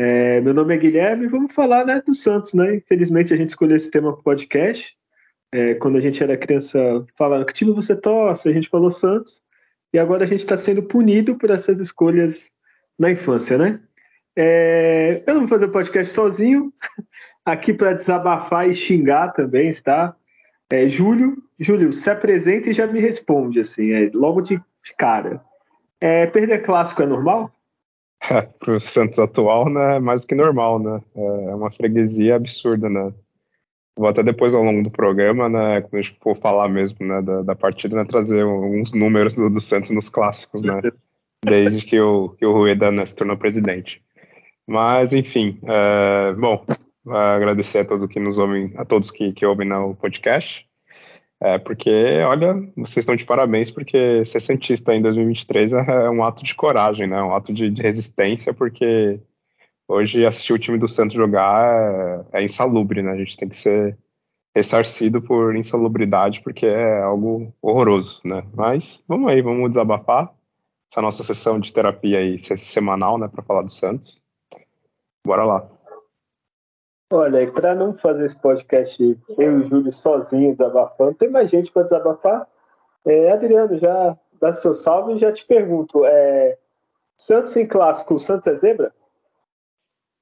É, meu nome é Guilherme e vamos falar né, do Santos, né? Infelizmente a gente escolheu esse tema para podcast. É, quando a gente era criança, falando que time você torce, a gente falou Santos, e agora a gente está sendo punido por essas escolhas na infância, né? É, eu não vou fazer o podcast sozinho, aqui para desabafar e xingar também, está? É, Júlio, Júlio, se apresenta e já me responde, assim, é, logo de, de cara. É, perder clássico é normal? É, para o Santos atual, né, é mais do que normal, né? É uma freguesia absurda, né? Vou até depois, ao longo do programa, né, quando a gente for falar mesmo né, da, da partida, né, trazer alguns números do, do, Santos nos clássicos, né? Desde que o, que o Rueda né, se tornou presidente. Mas, enfim, é, bom, agradecer a todos que nos ouvem, a todos que, que ouvem no podcast. É, porque, olha, vocês estão de parabéns, porque ser Santista em 2023 é, é um ato de coragem, né? Um ato de, de resistência, porque hoje assistir o time do Santos jogar é, é, insalubre, né? A gente tem que ser ressarcido por insalubridade, porque é algo horroroso, né? Mas vamos aí, vamos desabafar essa nossa sessão de terapia aí semanal, né, para falar do Santos. Bora lá. Olha, para não fazer esse podcast eu e o Júlio sozinho desabafando, tem mais gente para desabafar. É, Adriano, já dá seu salve e já te pergunto: é, Santos em clássico, Santos é zebra?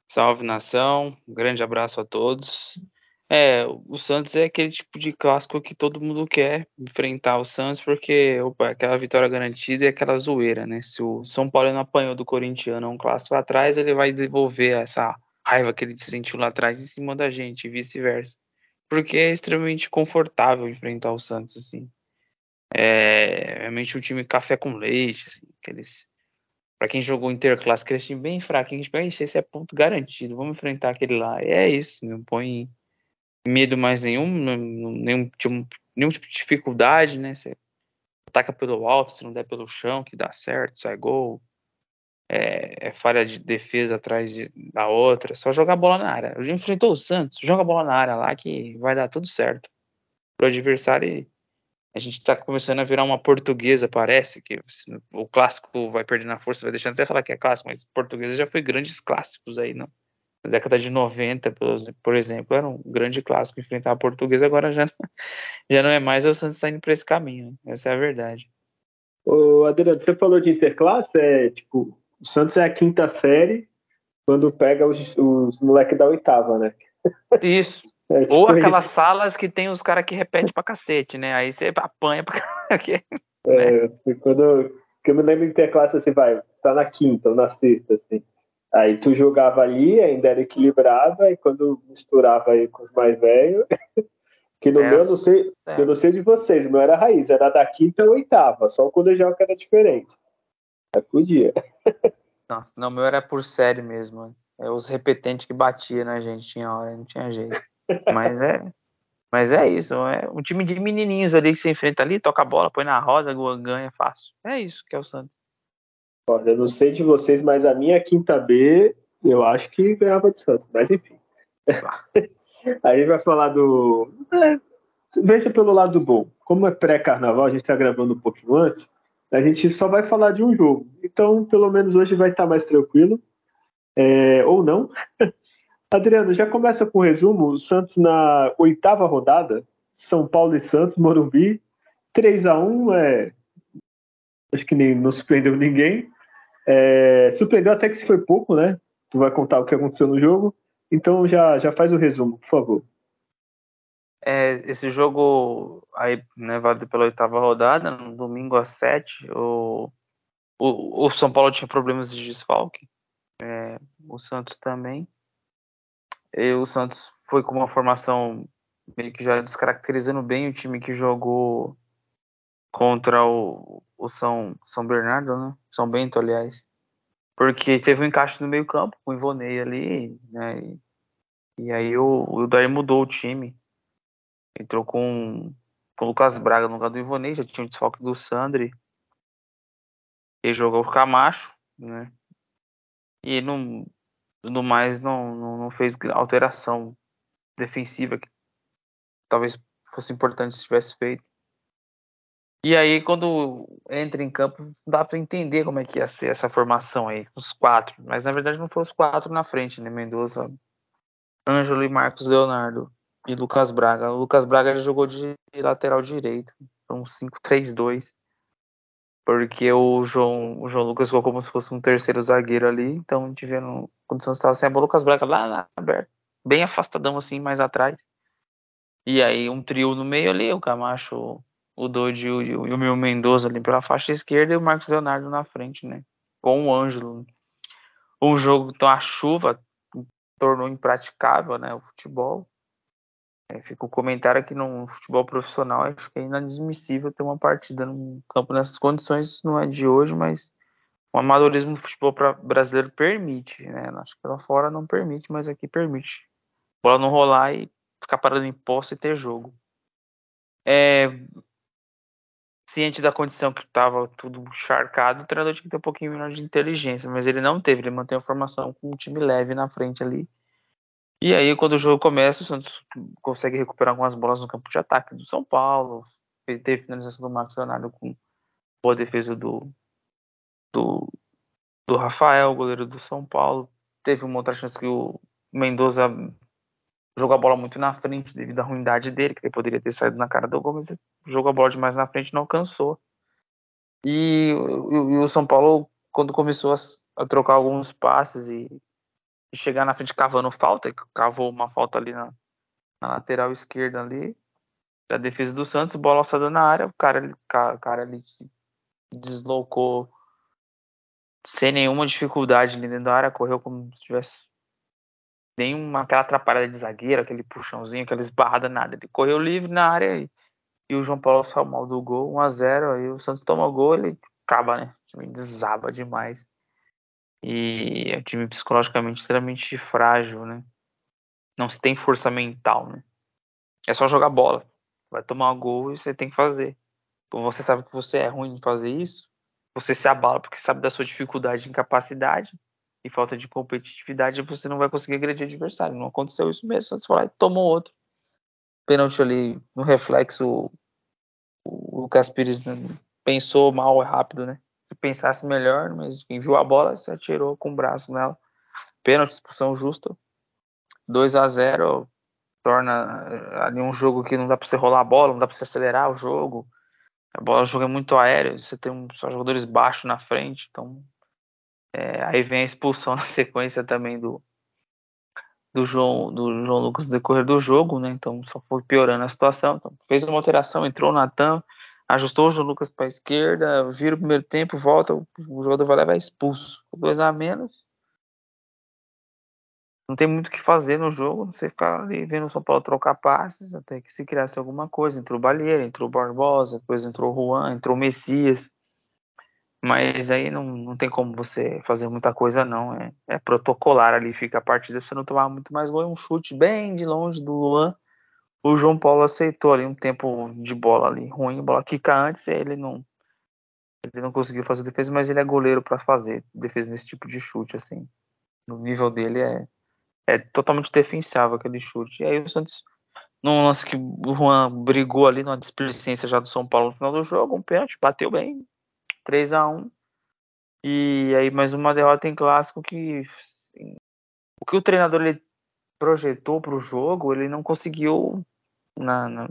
Salve nação, um grande abraço a todos. É, o Santos é aquele tipo de clássico que todo mundo quer enfrentar o Santos, porque opa, aquela vitória garantida e aquela zoeira, né? Se o São Paulo não apanhou do Corintiano um clássico atrás, ele vai devolver essa raiva que ele sentiu lá atrás em cima da gente e vice-versa. Porque é extremamente confortável enfrentar o Santos, assim. É realmente um time café com leite, assim, aqueles. Pra quem jogou Interclasse, aquele time bem fraco, a gente vai esse é ponto garantido, vamos enfrentar aquele lá. E é isso, não põe medo mais nenhum, nenhum, tipo, nenhum tipo de dificuldade, né? Você ataca pelo alto, se não der pelo chão, que dá certo, sai gol é, é falha de defesa atrás de, da outra, só jogar bola na área. Enfrentou o Santos, joga bola na área lá que vai dar tudo certo. Pro adversário, a gente tá começando a virar uma portuguesa, parece, que o clássico vai perdendo a força, vai deixando até falar que é clássico, mas portuguesa já foi grandes clássicos aí, não? Na década de 90, por exemplo, era um grande clássico enfrentar a portuguesa, agora já, já não é mais, o Santos está indo para esse caminho, né? essa é a verdade. Ô, Adriano, você falou de interclasse, é tipo, o Santos é a quinta série quando pega os, os moleques da oitava, né? Isso. É, tipo Ou aquelas isso. salas que tem os caras que repetem pra cacete, né? Aí você apanha pra caralho. É, né? quando que eu me lembro de ter classe assim, vai, tá na quinta ou na sexta, assim. Aí tu jogava ali, ainda era equilibrado, e quando misturava aí com os mais velhos, que no é, meu, eu não sei, é. eu não sei de vocês, o meu era raiz, era da quinta ou oitava, só o colegial que era diferente. É, podia. Nossa, não, meu era por série mesmo. É os repetentes que batia na gente, tinha hora, não tinha jeito. Mas é. Mas é isso, é um time de menininhos ali que se enfrenta ali, toca a bola, põe na roda, ganha fácil. É isso que é o Santos. Olha, eu não sei de vocês, mas a minha quinta B, eu acho que ganhava de Santos, mas enfim. Aí vai falar do. É, veja pelo lado bom. Como é pré-carnaval, a gente está gravando um pouquinho antes. A gente só vai falar de um jogo. Então, pelo menos hoje vai estar mais tranquilo. É, ou não. Adriano, já começa com o resumo. O Santos na oitava rodada. São Paulo e Santos, Morumbi. 3 a 1 é. Acho que nem, não surpreendeu ninguém. É, surpreendeu até que se foi pouco, né? Tu vai contar o que aconteceu no jogo. Então já, já faz o resumo, por favor. É, esse jogo aí, né, válido pela oitava rodada, no domingo às sete, o, o, o São Paulo tinha problemas de desfalque, é, o Santos também. E o Santos foi com uma formação meio que já descaracterizando bem o time que jogou contra o, o São, São Bernardo, né? São Bento, aliás. Porque teve um encaixe no meio campo, com o Ivonei ali, né? E aí o, o Daí mudou o time. Entrou com, com o Lucas Braga no lugar do Ivonei, já tinha o desfalque do Sandri. Ele jogou o Camacho, né? E no, no mais não, não, não fez alteração defensiva que talvez fosse importante se tivesse feito. E aí, quando entra em campo, dá para entender como é que ia ser essa formação aí, os quatro. Mas na verdade não foram os quatro na frente, né? Mendoza, Ângelo e Marcos Leonardo e Lucas Braga. O Lucas Braga ele jogou de lateral direito, um 5-3-2, porque o João, o João Lucas ficou como se fosse um terceiro zagueiro ali, então tivendo condição de estar sem a bola, o Lucas Braga lá, lá aberto, bem afastadão assim, mais atrás. E aí um trio no meio ali, o Camacho, o Doide e o, o meu Mendoza ali pela faixa esquerda e o Marcos Leonardo na frente, né? Com o Ângelo. O jogo, então a chuva tornou impraticável, né? O futebol. É, fica o comentário que no futebol profissional acho que é inadmissível ter uma partida num campo nessas condições. Não é de hoje, mas o amadorismo do futebol brasileiro permite, né? Acho que lá fora não permite, mas aqui permite. Bola não rolar e ficar parado em posse e ter jogo. É, ciente da condição que estava tudo charcado, o treinador tinha que ter um pouquinho melhor de inteligência, mas ele não teve, ele mantém a formação com um time leve na frente ali. E aí, quando o jogo começa, o Santos consegue recuperar algumas bolas no campo de ataque do São Paulo. Teve finalização do Marcos Leonardo com boa defesa do, do, do Rafael, goleiro do São Paulo. Teve uma outra chance que o Mendoza jogou a bola muito na frente devido à ruindade dele, que ele poderia ter saído na cara do gol, mas ele jogou a bola demais na frente não alcançou. E, e, e, o São Paulo, quando começou a, a trocar alguns passes e, chegar na frente cavando falta, cavou uma falta ali na, na lateral esquerda ali, da defesa do Santos, bola alçada na área, o cara, o cara ali deslocou sem nenhuma dificuldade ali dentro da área, correu como se tivesse nenhuma aquela atrapalhada de zagueiro, aquele puxãozinho, aquela esbarrada, nada. Ele correu livre na área e, e o João Paulo saiu mal do gol, 1x0, aí o Santos toma o gol, ele acaba, né? O time desaba demais. E é um time psicologicamente extremamente frágil, né? Não se tem força mental, né? É só jogar bola. Vai tomar o gol e você tem que fazer. Então você sabe que você é ruim em fazer isso, você se abala porque sabe da sua dificuldade incapacidade e falta de competitividade, você não vai conseguir agredir o adversário. Não aconteceu isso mesmo. Você e tomou outro. Pênalti ali no reflexo, o Lucas Pires pensou mal e rápido, né? Se pensasse melhor, mas enfim, viu a bola, se atirou com o braço nela. Pênalti, expulsão justa. 2 a 0 torna eh, ali um jogo que não dá para você rolar a bola, não dá para você acelerar o jogo. A bola o jogo é muito aéreo, você tem só jogadores baixos na frente, então é, aí vem a expulsão na sequência também do, do João, do João Lucas no decorrer do jogo, né? Então só foi piorando a situação. Então, fez uma alteração, entrou o Natan, ajustou o João Lucas para a esquerda, vira o primeiro tempo, volta, o jogador vai levar expulso. Dois a menos. Não tem muito o que fazer no jogo, você ficar ali vendo o São Paulo trocar passes até que se criasse alguma coisa. Entrou o Balheiro, entrou o Barbosa, depois entrou o Juan, entrou o Messias. Mas aí não, não tem como você fazer muita coisa, não. É, é protocolar ali, fica a partida. Você não tomar muito mais gol. É um chute bem de longe do Luan. O João Paulo aceitou ali um tempo de bola ali ruim, bola quica antes, ele não ele não conseguiu fazer defesa, mas ele é goleiro para fazer defesa nesse tipo de chute assim. No nível dele é é totalmente defensável aquele chute. E aí o Santos num lance que o Juan brigou ali numa displicência já do São Paulo no final do jogo, um pênalti, bateu bem, 3 a 1 E aí mais uma derrota em clássico que assim, o que o treinador ele projetou para o jogo, ele não conseguiu na, na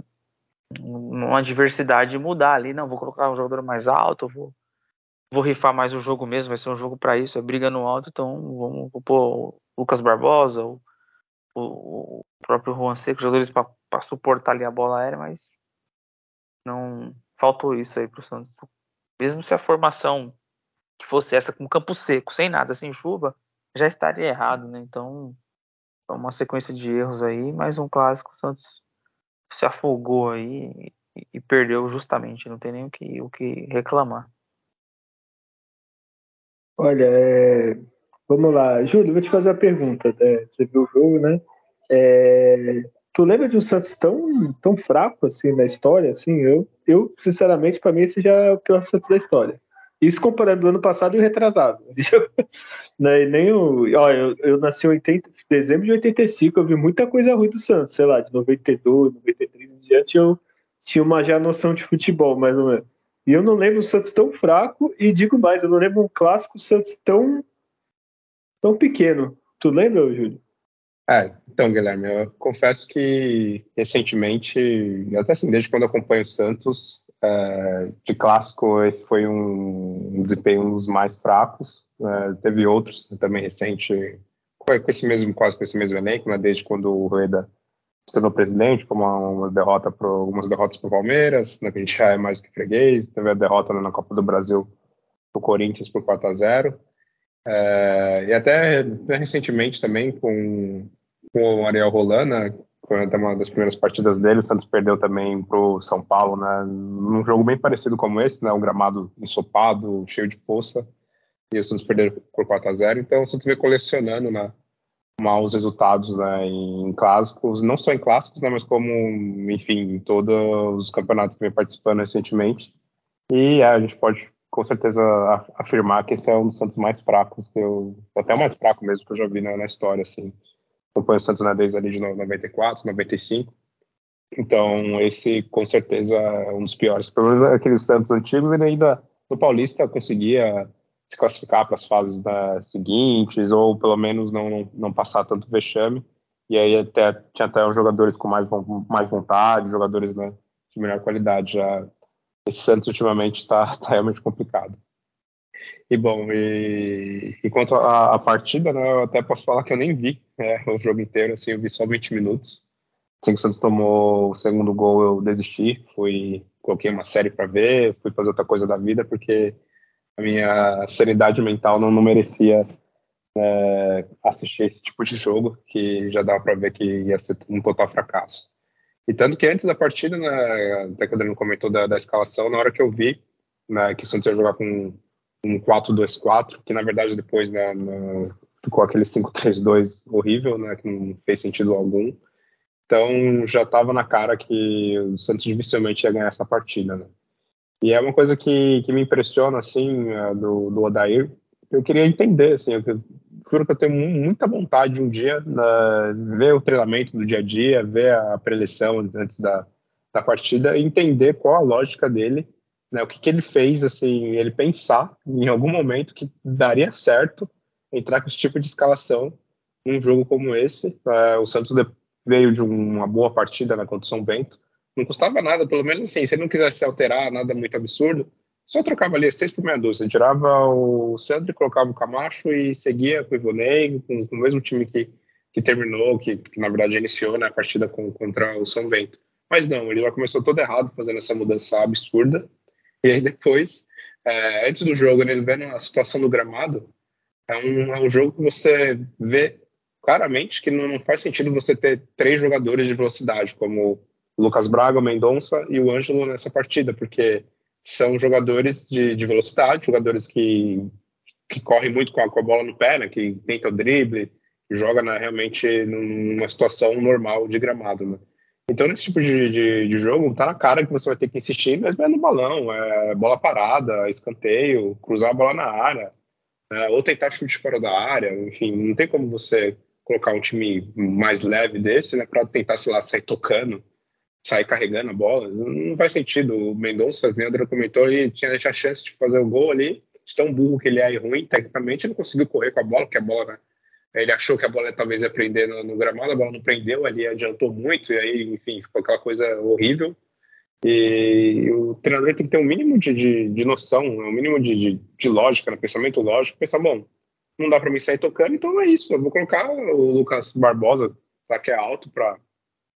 uma adversidade mudar ali, não, vou colocar um jogador mais alto, vou vou rifar mais o jogo mesmo, vai ser um jogo para isso, é briga no alto, então vamos vou pôr o Lucas Barbosa, o, o, o próprio Juan Seco, jogadores para suportar ali a bola aérea, mas não faltou isso aí pro Santos mesmo se a formação que fosse essa com campo seco, sem nada, sem chuva, já estaria errado, né? Então, uma sequência de erros aí, mais um clássico, o Santos se afogou aí e, e perdeu justamente, não tem nem o que, o que reclamar. Olha, é... vamos lá. Júlio, vou te fazer uma pergunta. Né? Você viu o jogo, né? É, tu lembra de um Santos tão, tão fraco assim na história? Assim, eu, eu sinceramente, para mim, esse já é o pior Santos da história. Isso comparando o ano passado e o retrasado. Né, nem o, ó, eu, eu nasci em 80, dezembro de 85, eu vi muita coisa ruim do Santos, sei lá, de 92, 93 em diante, eu tinha uma já noção de futebol, mais ou menos. E eu não lembro o Santos tão fraco, e digo mais, eu não lembro um clássico Santos tão, tão pequeno. Tu lembra, Júlio? É, então, Guilherme, eu confesso que recentemente, até assim, desde quando acompanho o Santos, é, de clássico, esse foi um, um desempenho dos mais fracos. É, teve outros também recente, com esse mesmo, quase com esse mesmo elenco, né, desde quando o Rueda se tornou presidente, como uma derrota pro, algumas derrotas para o Palmeiras, né, que a gente já é mais que freguês, teve a derrota né, na Copa do Brasil para o Corinthians por 4 a 0 é, e até recentemente também com, com o Ariel Rolana, foi uma das primeiras partidas dele, o Santos perdeu também para o São Paulo, né, num jogo bem parecido como esse, né, um gramado ensopado, cheio de poça, e o Santos perdeu por 4 a 0 então o Santos veio colecionando né, maus resultados né, em clássicos, não só em clássicos, né, mas como, enfim, em todos os campeonatos que vem participando recentemente, e é, a gente pode com certeza afirmar que esse é um dos Santos mais fracos, eu, até o mais fraco mesmo que eu já vi na, na história, assim. Acompanho o Santos na desde ali de 94, 95. Então, esse com certeza é um dos piores. Pelo menos aqueles Santos antigos, ele ainda no Paulista conseguia se classificar para as fases né, seguintes, ou pelo menos não, não, não, passar tanto vexame. E aí até, tinha até os jogadores com mais, mais vontade, jogadores né, de melhor qualidade. Já esse Santos ultimamente está tá realmente complicado. E bom, e, e quanto à, partida, né, eu até posso falar que eu nem vi né, o jogo inteiro, assim, eu vi só 20 minutos. Assim que o Santos tomou o segundo gol, eu desisti, fui, coloquei uma série para ver, fui fazer outra coisa da vida, porque a minha sanidade mental não, não merecia é, assistir esse tipo de jogo, que já dava para ver que ia ser um total fracasso. E tanto que antes da partida, né, até que o Adriano comentou da, da, escalação, na hora que eu vi né, que o Santos ia jogar com um 4-2-4, que na verdade depois né, ficou aquele 5-3-2 horrível, né, que não fez sentido algum. Então já estava na cara que o Santos dificilmente ia ganhar essa partida. Né? E é uma coisa que, que me impressiona assim é, do, do Odair. Eu queria entender, assim, eu juro que eu tenho muita vontade um dia na, ver o treinamento do dia a dia, ver a preleção antes da, da partida e entender qual a lógica dele, né, o que, que ele fez, assim, ele pensar em algum momento que daria certo entrar com esse tipo de escalação num jogo como esse. É, o Santos veio de uma boa partida na contra São Bento, não custava nada, pelo menos assim, se ele não quisesse alterar nada muito absurdo, só trocava ali seis por meia dúzia. Tirava o Sandro, colocava o Camacho e seguia com o Ivonei, com, com, o mesmo time que, que terminou, que, que na verdade iniciou né, a partida com, contra o São Bento. Mas não, ele já começou todo errado fazendo essa mudança absurda. E aí depois, é, antes do jogo, né, ele vendo a situação do gramado, é um, é um jogo que você vê claramente que não, não faz sentido você ter três jogadores de velocidade, como o Lucas Braga, o Mendonça e o Ângelo nessa partida, porque são jogadores de, de velocidade, jogadores que, que correm muito com a, com a, bola no pé, né, que tenta o drible, joga na, realmente numa situação normal de gramado. Né. Então, nesse tipo de, de, de, jogo, tá na cara que você vai ter que insistir, mas é no balão, é bola parada, escanteio, cruzar a bola na área, é, ou tentar chute fora da área, enfim, não tem como você colocar um time mais leve desse, né, para tentar, sei lá, sair tocando sair carregando a bola. Não faz sentido. O Mendonça, o Leandro comentou, ele tinha a chance de fazer o gol ali, de tão burro que ele é e ruim, tecnicamente, ele não conseguiu correr com a bola, porque a bola, né, ele achou que a bola talvez ia prender no, no, gramado, a bola não prendeu, ali adiantou muito, e aí, enfim, ficou aquela coisa horrível. E o treinador tem que ter um mínimo de, de, de noção, um mínimo de, de, de lógica, né, pensamento lógico, pensar, bom, não dá para mim sair tocando, então é isso, eu vou colocar o Lucas Barbosa, tá, que é alto, para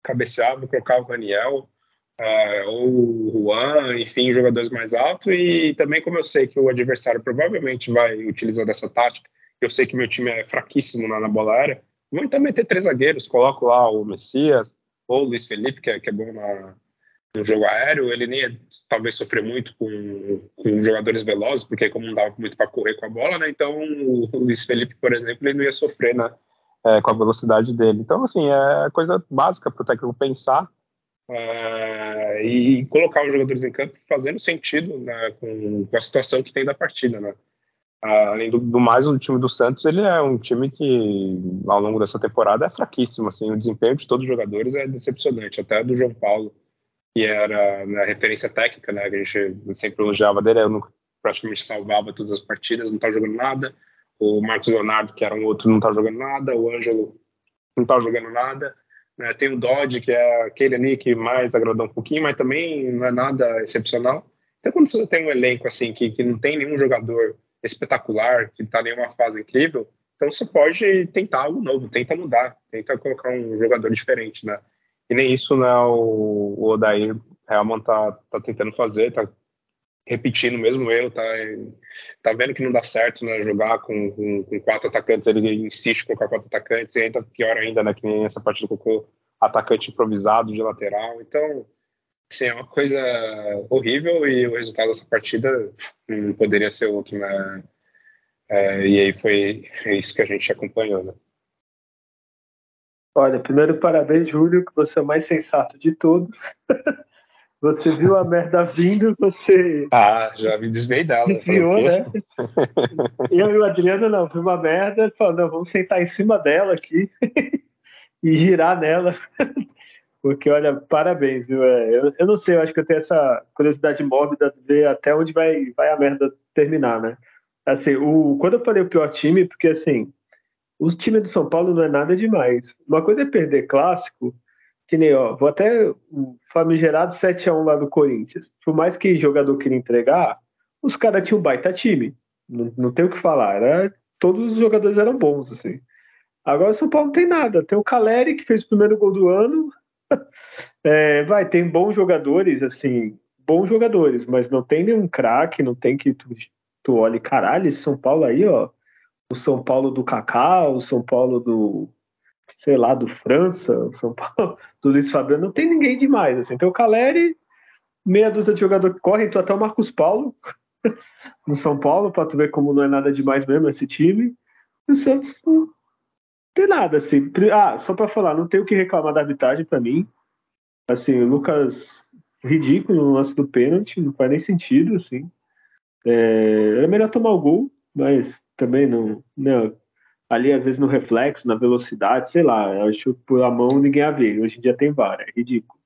cabecear, vou colocar o Daniel uh, ou o Juan, enfim, jogadores mais altos. E também, como eu sei que o adversário provavelmente vai utilizar dessa tática, eu sei que meu time é fraquíssimo na, na bola aérea, vou então meter três zagueiros, coloco lá o Messias ou o Luiz Felipe, que é, que é bom na, no jogo aéreo, ele nem ia, talvez sofrer muito com, com jogadores velozes, porque como não dava muito para correr com a bola, né? Então o Luiz Felipe, por exemplo, ele não ia sofrer, né? é, com a velocidade dele. Então, assim, é coisa básica para o técnico pensar é, e colocar os jogadores em campo fazendo sentido né, com, com, a situação que tem da partida, né? Além do, do, mais, o time do Santos ele é um time que ao longo dessa temporada é fraquíssimo, assim, o desempenho de todos os jogadores é decepcionante, até do João Paulo, que era na referência técnica, né, que a gente sempre elogiava dele, eu nunca, praticamente salvava todas as partidas, não tá jogando nada, o Marcos Leonardo, que era um outro, não tá jogando nada, o Ângelo não tá jogando nada, né, tem o Dodge, que é aquele ali que mais agradou um pouquinho, mas também não é nada excepcional. Então, quando você tem um elenco assim que, que não tem nenhum jogador espetacular, que está em uma fase incrível, então você pode tentar algo novo, tenta mudar, tenta colocar um jogador diferente, né? E nem isso né, o, o Odair Helman tá, tá tentando fazer, tá repetindo mesmo erro, tá, tá vendo que não dá certo, né? Jogar com, com, com quatro atacantes, ele insiste com quatro atacantes, e ainda pior ainda, né? Que nem essa partida colocou atacante improvisado de lateral, então Sim, é uma coisa horrível e o resultado dessa partida não poderia ser outro, né? É, e aí foi isso que a gente acompanhou, né? Olha, primeiro parabéns, Júlio, que você é o mais sensato de todos. Você viu a merda vindo, você. Ah, já me desviei dela. Desviou, né? Eu e o Adriano não, viu uma merda, falou, não, vamos sentar em cima dela aqui e girar nela. Porque, olha, parabéns, viu? É, eu, eu não sei, eu acho que eu tenho essa curiosidade mórbida de ver até onde vai, vai a merda terminar, né? Assim, o, quando eu falei o pior time, porque assim, o time do São Paulo não é nada demais. Uma coisa é perder clássico, que nem, ó, vou até o famigerado 7x1 lá do Corinthians. Por mais que jogador queria entregar, os caras tinham um baita time. Não, não tem o que falar. Era, todos os jogadores eram bons, assim. Agora o São Paulo não tem nada. Tem o Caleri, que fez o primeiro gol do ano, é, vai, tem bons jogadores, assim, bons jogadores, mas não tem nenhum craque, não tem que tu, tu olhe, caralho, esse São Paulo aí, ó, o São Paulo do Kaká, o São Paulo do, sei lá, do França, o São Paulo do Luiz Fabiano, não tem ninguém demais, assim, tem o Caleri, meia dúzia de jogador que correm, tu até o Marcos Paulo no São Paulo, pra tu ver como não é nada demais mesmo esse time, e o Santos tem nada, assim. Ah, só para falar, não tenho o que reclamar da arbitragem para mim. Assim, o Lucas, ridículo no lance do pênalti, não faz nem sentido, assim. É, é melhor tomar o gol, mas também não, não. Né, ali, às vezes, no reflexo, na velocidade, sei lá, eu acho que por a mão ninguém a vê. Hoje em dia tem VAR, é ridículo.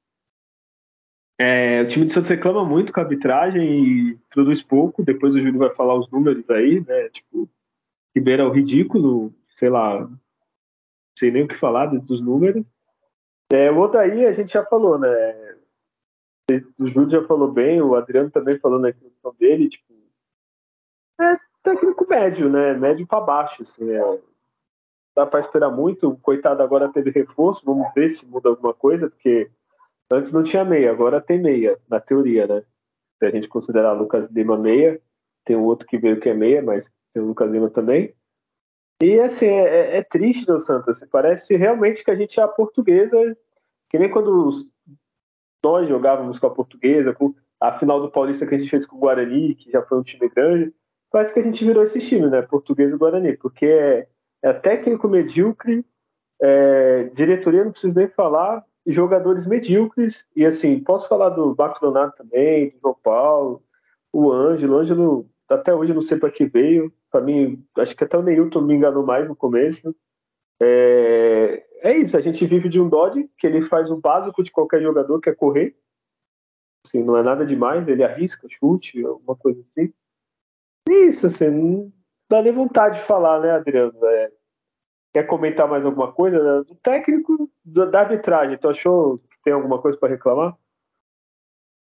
É, o time de Santos reclama muito com a arbitragem e produz pouco. Depois o Júlio vai falar os números aí, né? Tipo, Ribeiro é o ridículo, sei lá, sei nem o que falar dos números. É, o Odaí a gente já falou, né? O Júlio já falou bem, o Adriano também falou na introdução dele, tipo, é técnico médio, né? Médio para baixo, assim, é, dá para esperar muito. O coitado agora teve reforço, vamos ver se muda alguma coisa, porque antes não tinha meia, agora tem meia, na teoria, né? Se a gente considerar Lucas Lima meia, tem um outro que veio que é meia, mas tem o Lucas Lima também. E assim, é, é, é triste, meu Santos. Assim, parece realmente que a gente é a portuguesa, que nem quando nós jogávamos com a portuguesa, com a final do Paulista que a gente fez com o Guarani, que já foi um time grande. Parece que a gente virou esse time, né? Português e Guarani, porque é, é técnico medíocre, é, diretoria não preciso nem falar, jogadores medíocres. E assim, posso falar do Marcos Leonardo também, do João Paulo, o Ângelo. O Ângelo, até hoje, não sei para que veio para mim, acho que até o Neilton me enganou mais no começo. É, é isso, a gente vive de um Dodge, que ele faz o básico de qualquer jogador, que é correr. Assim, não é nada demais, ele arrisca, chute, alguma coisa assim. Isso, assim, não dá nem vontade de falar, né, Adriano? É, quer comentar mais alguma coisa? Né? Do técnico, da arbitragem, tu achou que tem alguma coisa para reclamar?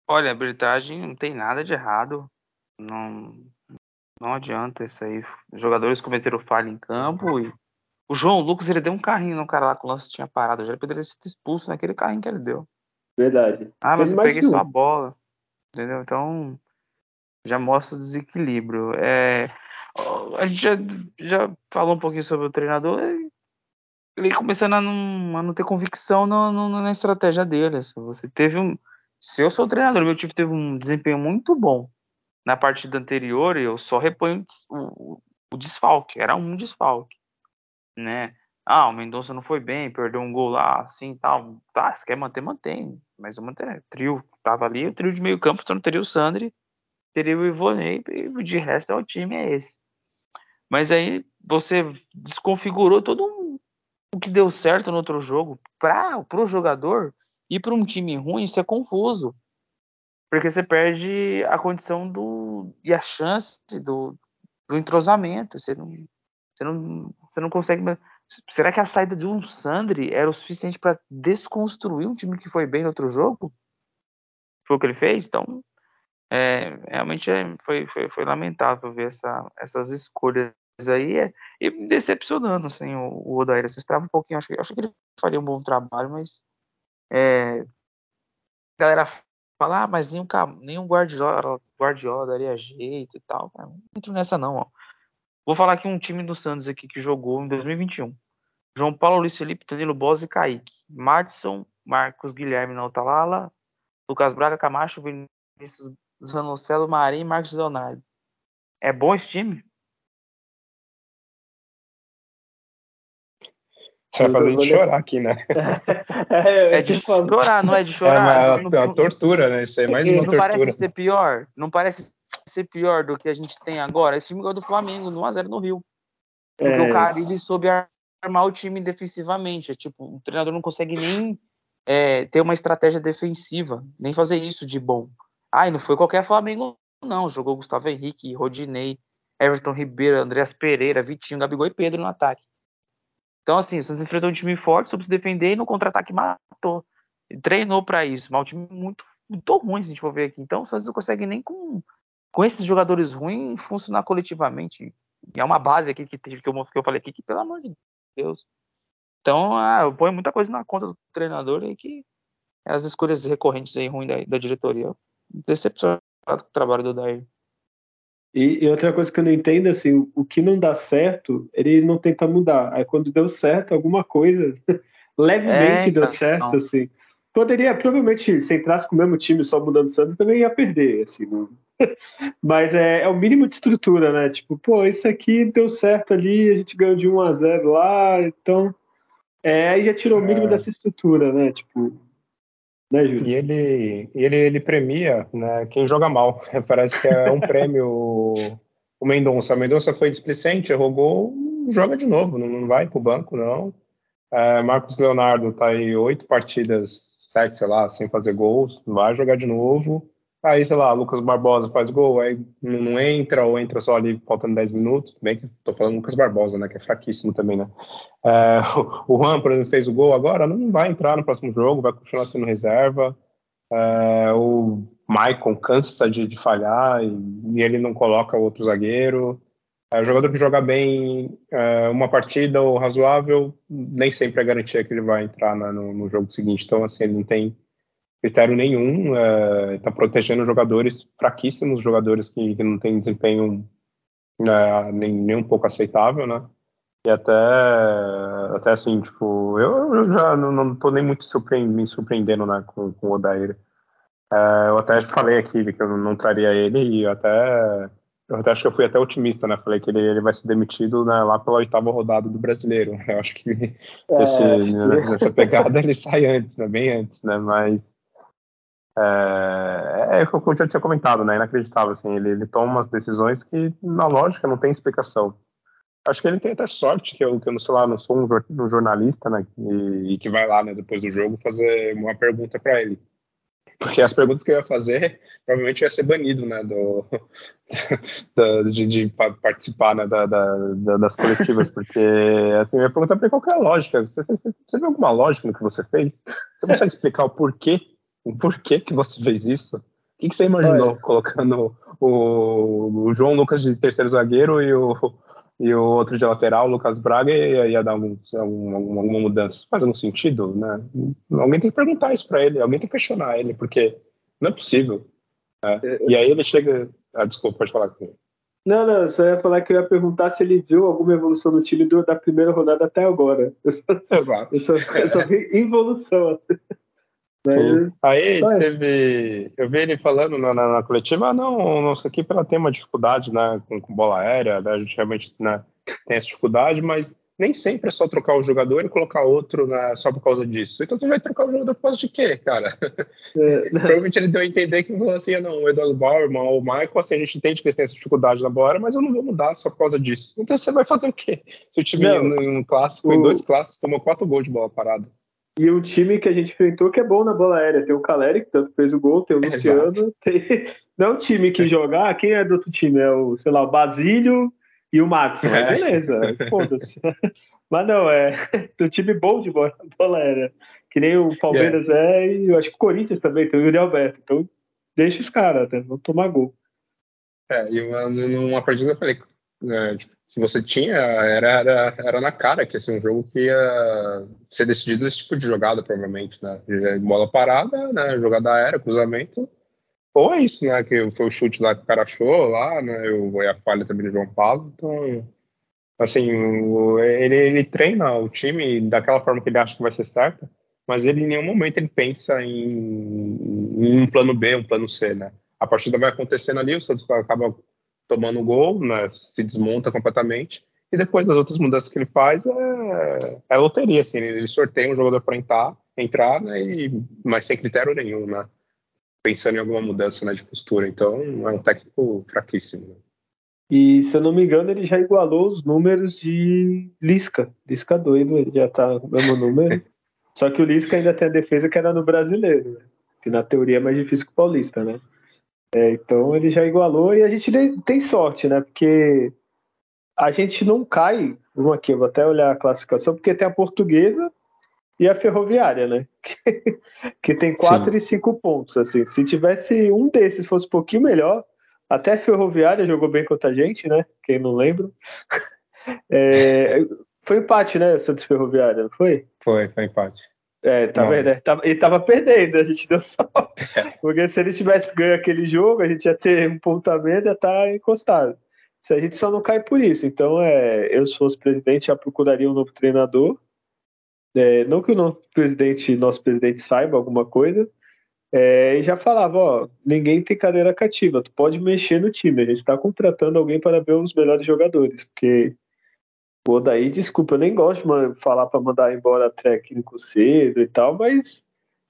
Olha, a arbitragem não tem nada de errado. Não, não adianta isso aí. Os jogadores cometeram falha em campo e o João Lucas ele deu um carrinho no cara lá que o lance tinha parado. Já poderia ser expulso naquele carrinho que ele deu. Verdade. Ah, mas eu peguei só a bola. Entendeu? Então já mostra o desequilíbrio. É, a gente já, já falou um pouquinho sobre o treinador. Ele começando a não, a não ter convicção no, no, na estratégia dele. Assim. Você teve um. Se eu sou o treinador, meu time teve um desempenho muito bom na partida anterior eu só reponho o, o, desfalque, era um desfalque, né? Ah, o Mendonça não foi bem, perdeu um gol lá, assim tal. Tá, se quer manter, mantém. Mas eu manter, trio tava ali, o trio de meio campo, não teria o Sandri, teria o Ivonei, e de resto é o time, é esse. Mas aí você desconfigurou todo um, o que deu certo no outro jogo para o jogador e para um time ruim, isso é confuso. Porque você perde a condição do e a chance do, do entrosamento. Você não, você não, você não consegue. Será que a saída de um Sandri era o suficiente para desconstruir um time que foi bem no outro jogo? Foi o que ele fez? Então, é, realmente é, foi, foi, foi, lamentável ver essa, essas escolhas aí é, e me decepcionando assim, o, o Odair. Eu esperava um pouquinho, acho, acho que ele faria um bom trabalho, mas é, a galera fala, ah, mas nenhum, nenhum Guardiola, Guardiola daria jeito e tal. Não entro nessa não, ó. Vou falar aqui um time do Santos aqui que jogou em 2021. João Paulo, Luiz Felipe, Danilo Bosa e Kaique. Madison, Marcos Guilherme na Otalala, Lucas Braga, Camacho, Vinícius Zanocelo, Marinho e Marcos Leonardo. É bom esse time? Você vai fazer a gente chorar aqui, né? é, é de chorar, não é de chorar. É uma, é uma tortura, né? Isso é mais uma não tortura. Não parece ser pior? Não parece ser pior do que a gente tem agora? Esse time ganhou do Flamengo, no 1x0 no Rio. Porque é. o Carilli soube armar o time defensivamente. É, tipo, o treinador não consegue nem é, ter uma estratégia defensiva, nem fazer isso de bom. Ah, e não foi qualquer Flamengo, não. Jogou Gustavo Henrique, Rodinei, Everton Ribeiro, Andreas Pereira, Vitinho, Gabigol e Pedro no ataque. Então, assim, o Santos enfrentou um time forte, soube se defender e no contra-ataque matou. Ele treinou para isso, mas um time muito, muito ruim, se a gente for ver aqui. Então, o Santos não consegue nem com, com esses jogadores ruins funcionar coletivamente. E é uma base aqui que, que, eu, que eu falei aqui que, pelo amor de Deus. Então, ah, eu ponho muita coisa na conta do treinador e que as escolhas recorrentes aí ruins da, da diretoria. Decepcionado com o trabalho do Dair. E, e, outra coisa que eu não entendo, assim, o, o, que não dá certo, ele não tenta mudar. Aí quando deu certo, alguma coisa levemente é, deu certo, assim. Poderia, provavelmente, se entrasse com o mesmo time só mudando o Santos, também ia perder, assim. Não... Mas é, é, o mínimo de estrutura, né? Tipo, pô, isso aqui deu certo ali, a gente ganhou de 1 a 0 lá, então. É, aí já tirou o mínimo é. dessa estrutura, né? Tipo, né? E ele, ele, ele premia né, quem joga mal. Parece que é um prêmio o Mendonça. O Mendonça foi displicente, errou gol, joga de novo, não, não vai pro banco, não. É, Marcos Leonardo está aí oito partidas, sete, sei lá, sem fazer gols, vai jogar de novo. Aí, sei lá, Lucas Barbosa faz gol, aí não entra, ou entra só ali faltando 10 minutos. Bem que tô falando Lucas Barbosa, né? Que é fraquíssimo também, né? É, o Juan, por exemplo, fez o gol agora, não vai entrar no próximo jogo, vai continuar sendo reserva. É, o Maicon cansa de, de falhar e, e, ele não coloca outro zagueiro. É, o jogador que joga bem é, uma partida ou razoável, nem sempre é garantia que ele vai entrar no, no jogo seguinte. Então, assim, ele não tem critério nenhum, está é, protegendo jogadores fraquíssimos, jogadores que, que não têm desempenho é, nem, nem um pouco aceitável, né? E até, até assim, tipo, eu, eu já não, não tô nem muito me surpreendendo né, com, com o Odair. É, eu até falei aqui que eu não traria ele e eu até, eu até acho que eu fui até otimista, né? Falei que ele, ele vai ser demitido né, lá pela oitava rodada do brasileiro. Eu acho que é, esse, nessa pegada ele sai antes, né? Bem antes, né? Mas é, é o que eu já tinha comentado, né? Inacreditável, assim, ele, ele toma umas decisões que, na lógica, não tem explicação. Acho que ele tem até sorte que eu, que eu sei lá, não sou um, um jornalista, né? E, e, que vai lá, né, depois do jogo, fazer uma pergunta para ele. Porque as perguntas que eu ia fazer, provavelmente ia ser banido, né? Do, de, de, participar né, da, da, das coletivas, porque assim, eu ia perguntar para qual é a lógica. Você, você, você viu alguma lógica no que você fez? Você consegue explicar o porquê por que, que você fez isso? O que, que você imaginou Olha. colocando o, o, João Lucas de terceiro zagueiro e o, e o outro de lateral, o Lucas Braga, ia, ia dar algum, alguma, alguma mudança? Faz algum sentido, né? Alguém tem que perguntar isso para ele, alguém tem que questionar ele, porque não é possível. Né? E aí ele chega. Ah, desculpa, pode falar comigo. Não, não, só ia falar que eu ia perguntar se ele viu alguma evolução no time do, da primeira rodada até agora. Eu só, Exato. Eu só, eu só vi evolução. Aí teve. Eu vi ele falando na, na, na coletiva, ah, não, não, isso aqui pela tem uma dificuldade né, com, com bola aérea, né, a gente realmente né, tem essa dificuldade, mas nem sempre é só trocar o jogador e colocar outro na, só por causa disso. Então você vai trocar o jogador por causa de quê, cara? É, Provavelmente ele deu a entender que falou assim, ah, não, o Eduardo Bauerman ou o Michael, assim, a gente entende que eles têm essa dificuldade na bola, mas eu não vou mudar só por causa disso. Então você vai fazer o quê? Se o time não, em um clássico, o... em dois clássicos, tomou quatro gols de bola parada. E o time que a gente enfrentou que é bom na bola aérea. Tem o Caleri, que tanto fez o gol, tem o Luciano. Tem... Não é um time que jogar, ah, quem é do outro time? É o, sei lá, o Basílio e o Max. É. Beleza, foda-se. Mas não, é um time bom de bola, bola aérea. Que nem o Palmeiras yeah. é, e eu acho que o Corinthians também tem o Yuri Alberto. Então, deixa os caras, até, vão tomar gol. É, e uma, numa partida eu falei é, tipo, que você tinha, era, era, era na cara que assim, um jogo que ia ser decidido nesse tipo de jogada, provavelmente, né? Bola parada, né? Jogada aérea, cruzamento. Ou é isso, né? Que foi o chute lá que o cara achou lá, né? E a falha também do João Paulo. Então, assim, ele, ele treina o time daquela forma que ele acha que vai ser certa, mas ele em nenhum momento ele pensa em, em um plano B, um plano C, né? A partida vai acontecendo ali, o Santos acaba tomando o gol, né? Se desmonta completamente. E depois as outras mudanças que ele faz é, é loteria, assim, ele sorteia um jogador para entrar, entrar, né? E, mas sem critério nenhum, né? Pensando em alguma mudança né, de postura. Então é um técnico fraquíssimo. Né? E, se eu não me engano, ele já igualou os números de Lisca. Lisca doido, ele já tá no mesmo número. Só que o Lisca ainda tem a defesa que era no brasileiro, né? que na teoria é mais difícil que o paulista, né? É, então ele já igualou e a gente tem sorte, né? Porque a gente não cai. Vamos aqui, eu vou até olhar a classificação, porque tem a portuguesa e a ferroviária, né? Que, que tem quatro Sim. e cinco pontos. Assim, se tivesse um desses fosse um pouquinho melhor, até a Ferroviária jogou bem contra a gente, né? Quem não lembra. É, foi empate, né? Santos Ferroviária, não foi? Foi, foi empate. É, tá vendo? Ele tava, ele tava perdendo, a gente deu só. Porque se ele tivesse ganho aquele jogo, a gente ia ter um pontamento e ia estar tá encostado. Se a gente só não cai por isso. Então, é, eu, se fosse presidente, já procuraria um novo treinador. É, não que o nosso presidente, nosso presidente saiba alguma coisa, é, e já falava, ó, ninguém tem cadeira cativa, tu pode mexer no time, a gente está contratando alguém para ver os melhores jogadores, porque o daí, desculpa, eu nem gosto de falar para mandar embora técnico cedo e tal, mas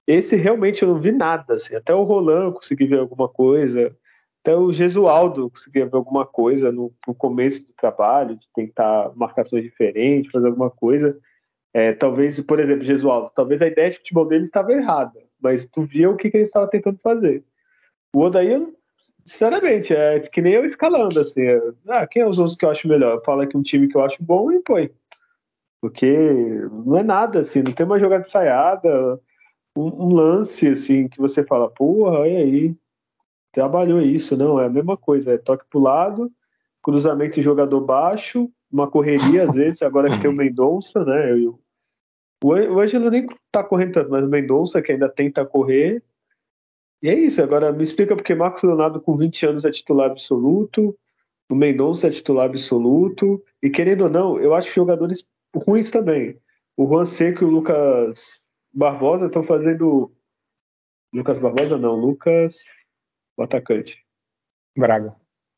esse realmente eu não vi nada, assim, até o Roland consegui ver alguma coisa, até o Gesualdo conseguia ver alguma coisa no, no começo do trabalho, de tentar marcações diferentes, fazer alguma coisa, é, talvez, por exemplo, Gesualdo, talvez a ideia de futebol dele estava errada, mas tu via o que, que ele estava tentando fazer. O Odaí, sinceramente, é que nem eu escalando, assim. É, ah, quem é os outros que eu acho melhor? Fala que um time que eu acho bom e põe. Porque não é nada, assim, não tem uma jogada ensaiada, um, um lance, assim, que você fala, porra, olha aí, trabalhou isso, não, é a mesma coisa, é toque pro lado, cruzamento de jogador baixo, uma correria às vezes, agora que tem o Mendonça, né, eu, o Ângelo nem tá correndo tanto, mas o Mendonça que ainda tenta correr. E é isso. Agora me explica porque Marcos Leonardo com 20 anos é titular absoluto, o Mendonça é titular absoluto. E querendo ou não, eu acho jogadores ruins também. O Juan Seco e o Lucas Barbosa estão fazendo. Lucas Barbosa não, Lucas. O atacante. Braga.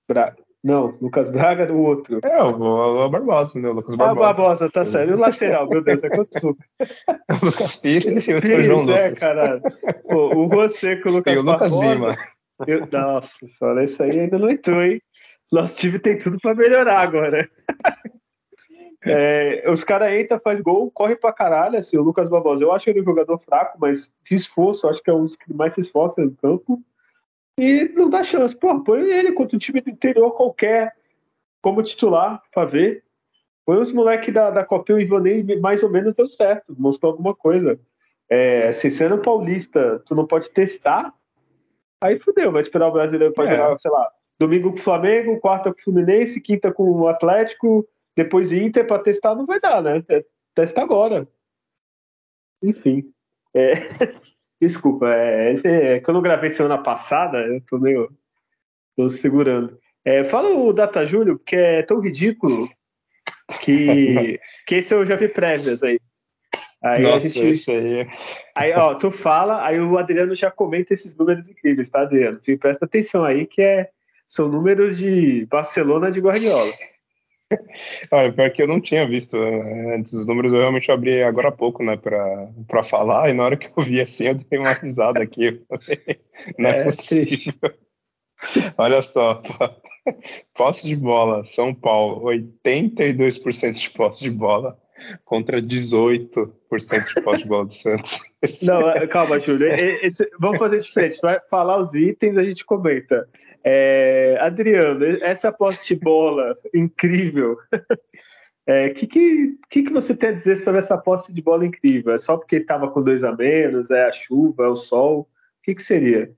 Braga. Não, Lucas Braga do outro. É, o, o, Barbosa, né? O Lucas Barbosa. Ah, Barbosa, tá certo. E o lateral, meu Deus, é quanto Lucas? o Lucas Pires e o Pires, João é, Lucas. caralho. Pô, o Juan Seco, o Lucas E o Lucas Barbosa, Lima. Eu, nossa, só isso aí ainda não entrou, hein? Nosso time tem tudo pra melhorar agora. É, os caras entram, faz gol, corre pra caralho, assim, o Lucas Barbosa. Eu acho ele um jogador fraco, mas se esforça, acho que é um dos que mais se esforça no campo e não dá chance. Pô, põe ele contra um time do interior qualquer como titular para ver. Põe os moleques da, da Copinha e Ivanei mais ou menos deu certo, mostrou alguma coisa. É, se sendo paulista, tu não pode testar, aí fudeu, vai esperar o brasileiro para é. jogar, sei lá, domingo com o Flamengo, quarta com o Fluminense, quinta com o Atlético, depois Inter para testar, não vai dar, né? Testa agora. Enfim. É, Desculpa, é, esse, é, quando eu gravei semana passada, eu tô meio. tô segurando. É, fala o Data Júlio, porque é tão ridículo que, que esse eu já vi prévias aí. Aí Nossa, a gente. Isso aí. aí, ó, tu fala, aí o Adriano já comenta esses números incríveis, tá, Adriano? Presta atenção aí que é, são números de Barcelona de Guardiola. Olha, pior que eu não tinha visto né, antes os números, eu realmente abri agora há pouco, né, para falar, e na hora que eu vi assim, eu dei uma risada aqui. Não é, é possível. Olha só, posse de bola, São Paulo, 82% de posse de bola contra 18% de posse de bola do Santos. Não, é, calma, Júlio. Esse, vamos fazer diferente. Vai falar os itens, a gente comenta. É, Adriano, essa posse de bola incrível. O é, que, que, que, você tem a dizer sobre essa posse de bola incrível? É só porque estava com dois a menos? É a chuva? É o sol? O que, que seria?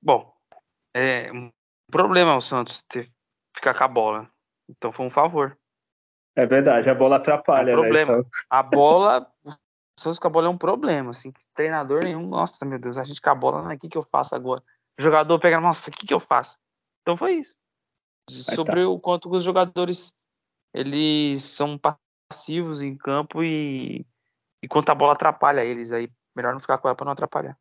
Bom, é um problema o Santos ter, ficar com a bola. Então foi um favor. É verdade, a bola atrapalha, é um problema. Né, a bola, o Santos com a bola é um problema, assim, treinador nenhum, nossa, meu Deus, a gente com a bola, né, o que, que eu faço agora? O jogador pega, nossa, o que, que eu faço? Então foi isso. Sobre tá. o quanto os jogadores eles são passivos em campo e, e quanto a bola atrapalha eles, aí melhor não ficar com ela para não atrapalhar.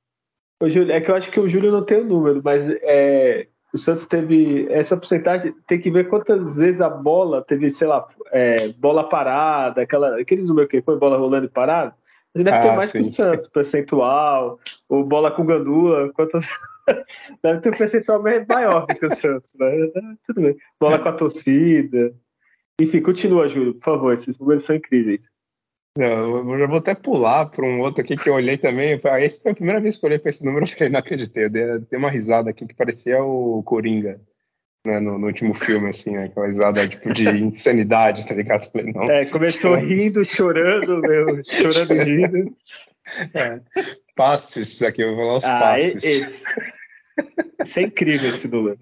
Ô, Júlio, é que eu acho que o Júlio não tem o número, mas é, o Santos teve essa porcentagem, tem que ver quantas vezes a bola teve, sei lá, é, bola parada, aquela, aqueles números que foi bola rolando e parada. Mas deve ah, ter mais sim. que o Santos, percentual, ou bola com gandula, quantas. deve ter um percentual maior do que o Santos, né? Tudo bem. Bola com a torcida. Enfim, continua, Júlio, por favor, esses números são incríveis. Não, eu já vou até pular para um outro aqui que eu olhei também. Essa foi a primeira vez que eu olhei para esse número, eu falei, não acreditei. Eu dei uma risada aqui que parecia o Coringa. Né, no, no, último filme, assim, né, aquela risada tipo de insanidade, tá ligado? Falei, não, é, começou rindo, chorando, meu, chorando e rindo. É, passes, aqui, eu vou falar os ah, passes. Esse. Isso é incrível esse número.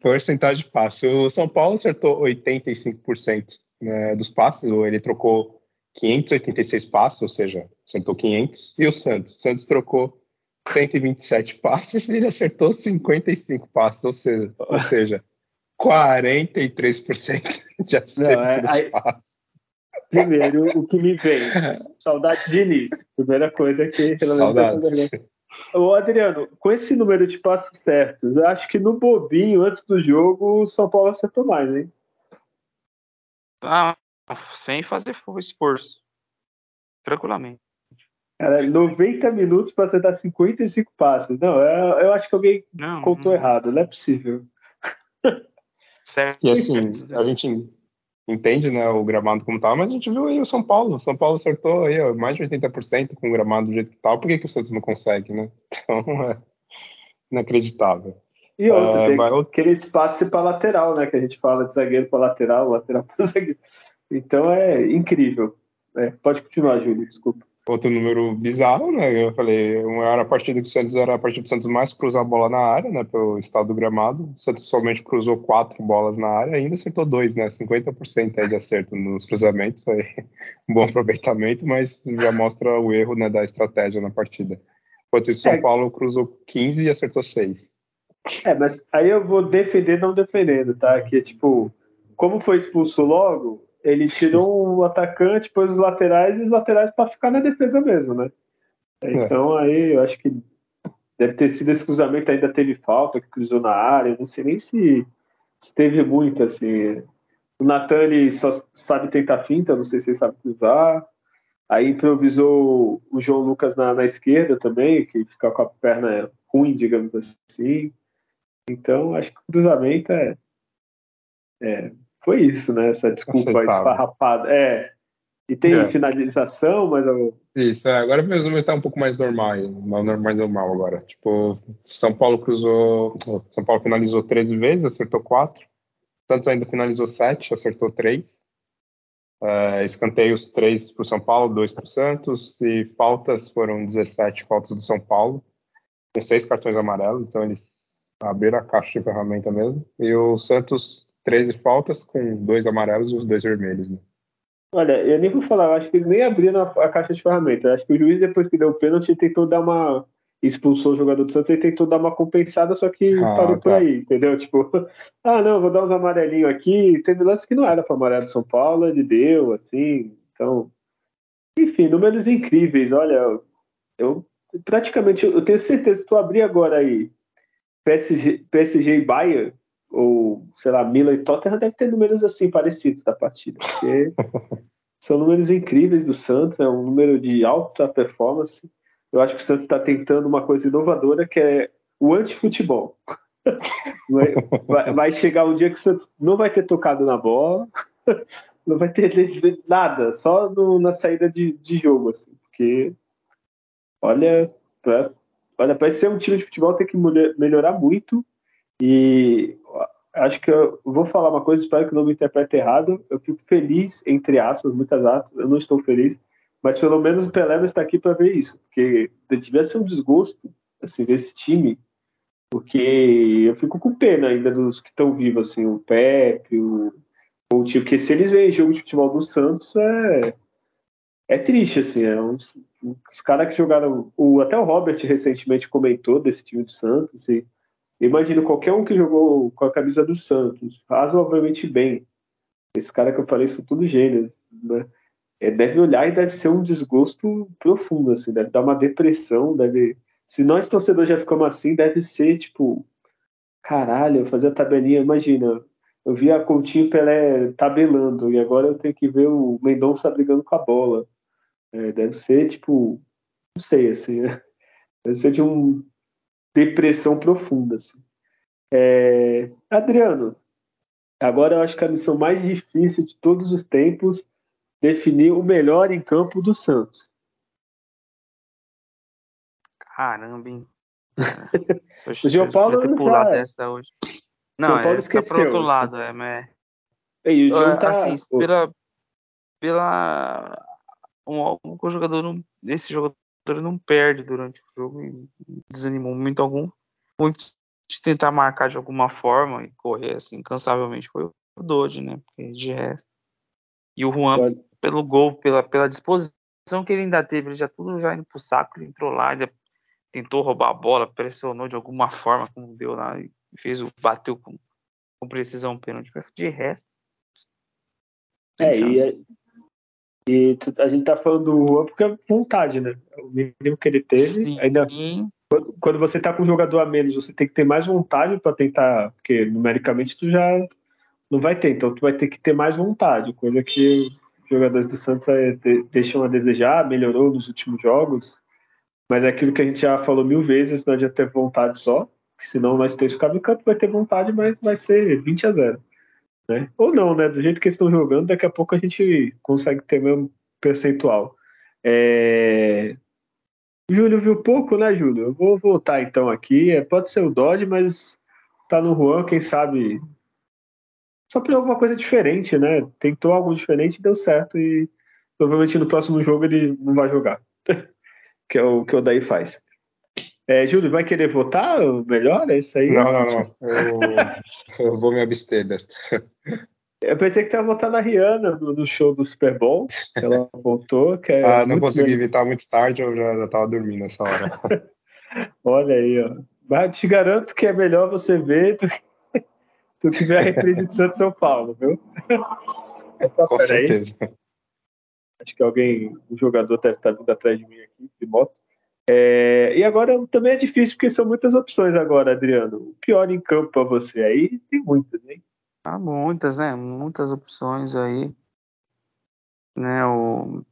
Porcentagem de passes. O São Paulo acertou 85% né, dos passes, ou ele trocou 586 passes, ou seja, acertou 500, e o Santos. O Santos trocou 127 passes e ele acertou 55 passes, ou seja, ou seja 43% de acerto Não, é, aí, passes. Primeiro, o que me vem, saudade de início. Primeira coisa que pelo menos Ô Adriano, com esse número de passes certos, eu acho que no bobinho, antes do jogo, o São Paulo acertou mais, hein? Ah, sem fazer esforço. Tranquilamente. Cara, 90 minutos para acertar 55 passes. Não, eu, eu acho que alguém não, contou não. errado, não é possível. Certo. E assim, a gente entende né, o gramado como tal, mas a gente viu aí o São Paulo. O São Paulo acertou aí ó, mais de 80% com o gramado do jeito que tal. Por que, que o Santos não consegue, né? Então é inacreditável. E outro, é, tem mas... aquele espaço para lateral, né? Que a gente fala de zagueiro para lateral, lateral para zagueiro. Então é incrível. É, pode continuar, Júlio, desculpa. Outro número bizarro, né? Eu falei, era a partida que o Santos era a partida do Santos mais cruzar a bola na área, né? Pelo estado do gramado. O Santos somente cruzou quatro bolas na área, ainda acertou dois, né? 50% aí de acerto nos cruzamentos, foi um bom aproveitamento, mas já mostra o erro né, da estratégia na partida. Enquanto isso, São é. Paulo cruzou 15 e acertou 6. É, mas aí eu vou defender não defendendo, tá? Que tipo, como foi expulso logo, ele tirou o atacante, pôs os laterais e os laterais para ficar na defesa mesmo, né? É. Então aí eu acho que deve ter sido esse cruzamento, ainda teve falta, que cruzou na área, não sei nem se, se teve muito, assim. O Natan ele só sabe tentar finta, não sei se ele sabe cruzar. Aí improvisou o João Lucas na, na esquerda também, que fica com a perna ruim, digamos assim. Então, acho que o cruzamento é, é foi isso, né? Essa desculpa esfarrapada. É. E tem é. finalização, mas eu... Isso, é. agora meus números tá um pouco mais normal, mais normal agora. Tipo, São Paulo cruzou, São Paulo finalizou 13 vezes, acertou 4. Santos ainda finalizou 7, acertou 3. É, escanteios 3 para o São Paulo, 2 para o Santos. E faltas foram 17 faltas do São Paulo, com 6 cartões amarelos, então eles abriram a caixa de ferramenta mesmo. E o Santos 13 faltas com dois amarelos e os dois vermelhos, né? Olha, eu nem vou falar, eu acho que eles nem abriram a, a caixa de ferramentas. Eu acho que o juiz, depois que deu o pênalti, tentou dar uma. expulsou o jogador do Santos, ele tentou dar uma compensada, só que ah, parou tá. por aí, entendeu? Tipo, ah, não, vou dar uns amarelinhos aqui. Teve lance que não era para amarelo do São Paulo, ele deu, assim. Então. Enfim, números incríveis. Olha, eu praticamente, eu tenho certeza que tu abrir agora aí PSG, PSG e Bayern, ou sei lá, Milan e Tottenham deve ter números assim parecidos da partida, porque são números incríveis do Santos, é um número de alta performance. Eu acho que o Santos está tentando uma coisa inovadora que é o anti-futebol. Vai, vai, chegar um dia que o Santos não vai ter tocado na bola, não vai ter nada, só no, na saída de, de jogo, assim, porque olha, olha, para ser um time de futebol tem que melhorar muito e acho que eu vou falar uma coisa, espero que não me interprete errado. Eu fico feliz, entre aspas, muitas aspas, eu não estou feliz, mas pelo menos o Pelé está aqui para ver isso, porque ser um desgosto assim, ver esse time, porque eu fico com pena ainda dos que estão vivos, assim, o Pepe, o, o tipo, porque se eles veem jogo de futebol do Santos, é, é triste, assim, é uns, os caras que jogaram, o, até o Robert recentemente comentou desse time do Santos, e imagino qualquer um que jogou com a camisa do Santos, razoavelmente bem, esse cara que eu falei são tudo gênios, né? É, deve olhar e deve ser um desgosto profundo, assim, deve dar uma depressão, deve se nós torcedores já ficamos assim, deve ser tipo, caralho, eu fazia tabelinha, imagina, eu vi a Coutinho Pelé tabelando e agora eu tenho que ver o Mendonça brigando com a bola. É, deve ser tipo, não sei, assim, né? deve ser de uma depressão profunda, assim. É, Adriano, agora eu acho que a missão mais difícil de todos os tempos definir o melhor em campo do Santos. Caramba, hein? Poxa, o João Paulo ter pulado já... essa hoje. Não, é, esqueceu. tá pro outro lado, é, mas... Ei, o João tá... Assim, pela... pela... Um, um jogador não... Esse jogador não perde durante o jogo e desanimou muito algum. Muito de tentar marcar de alguma forma e correr assim incansavelmente foi o Dodge, né? Porque de resto. E o Juan, Pode. pelo gol, pela, pela disposição que ele ainda teve, ele já tudo já indo pro saco, ele entrou lá, ele tentou roubar a bola, pressionou de alguma forma, como deu lá, e fez o bateu com, com precisão pênalti. De resto. É, e, e, a gente tá falando do Juan porque é vontade, né? O mínimo que ele teve. Sim. Ainda, quando, quando você tá com um jogador a menos, você tem que ter mais vontade para tentar, porque numericamente tu já não vai ter, então tu vai ter que ter mais vontade, coisa que os jogadores do Santos é, deixam a desejar, melhorou nos últimos jogos. Mas é aquilo que a gente já falou mil vezes, não adianta ter vontade só, senão nós três ficar no campo vai ter vontade, mas vai ser 20 a 0. Né? Ou não, né? Do jeito que eles estão jogando, daqui a pouco a gente consegue ter mesmo percentual. É... Júlio viu pouco, né, Júlio? Eu vou voltar então aqui. É, pode ser o Dodge, mas tá no Juan, quem sabe. Só para alguma coisa diferente, né? Tentou algo diferente deu certo. E provavelmente no próximo jogo ele não vai jogar. que é o que o Daí faz. É, Júlio, vai querer votar melhor? É isso aí? Não, não, não. Eu, eu vou me abster desta. Eu pensei que você ia votar na Rihanna no, show do Super Bowl. Ela votou. Que é ah, não consegui evitar muito tarde, eu já, estava dormindo nessa hora. Olha aí, ó. Mas te garanto que é melhor você ver do que, do que ver a reprise de Santos São Paulo, viu? Com certeza. Aí. Acho que alguém, um jogador deve estar vindo atrás de mim aqui, de moto. É, e agora também é difícil porque são muitas opções agora, Adriano. O pior em campo para você aí tem muitas, hein? Há muitas, né? Muitas opções aí. Né? O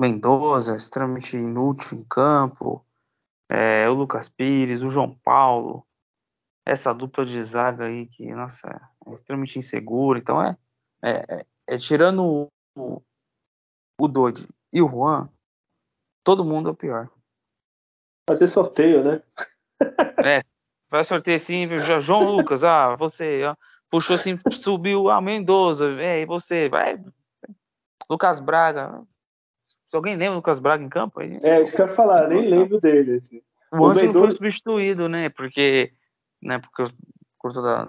Mendoza, extremamente inútil em campo. É, o Lucas Pires, o João Paulo. Essa dupla de zaga aí que, nossa, é extremamente insegura. Então é, é, é, é tirando o, o Dodi e o Juan, todo mundo é o pior. Fazer sorteio, né? é, vai sorteio assim, João Lucas, ah, você, ó, puxou assim, subiu, ah, Mendoza, é, e você, vai, Lucas Braga, se alguém lembra do Lucas Braga em campo? Aí, é, isso que eu ia falar, nem lembro dele. Assim. O, o Ângelo Mendoza... foi substituído, né, porque, né, porque por da,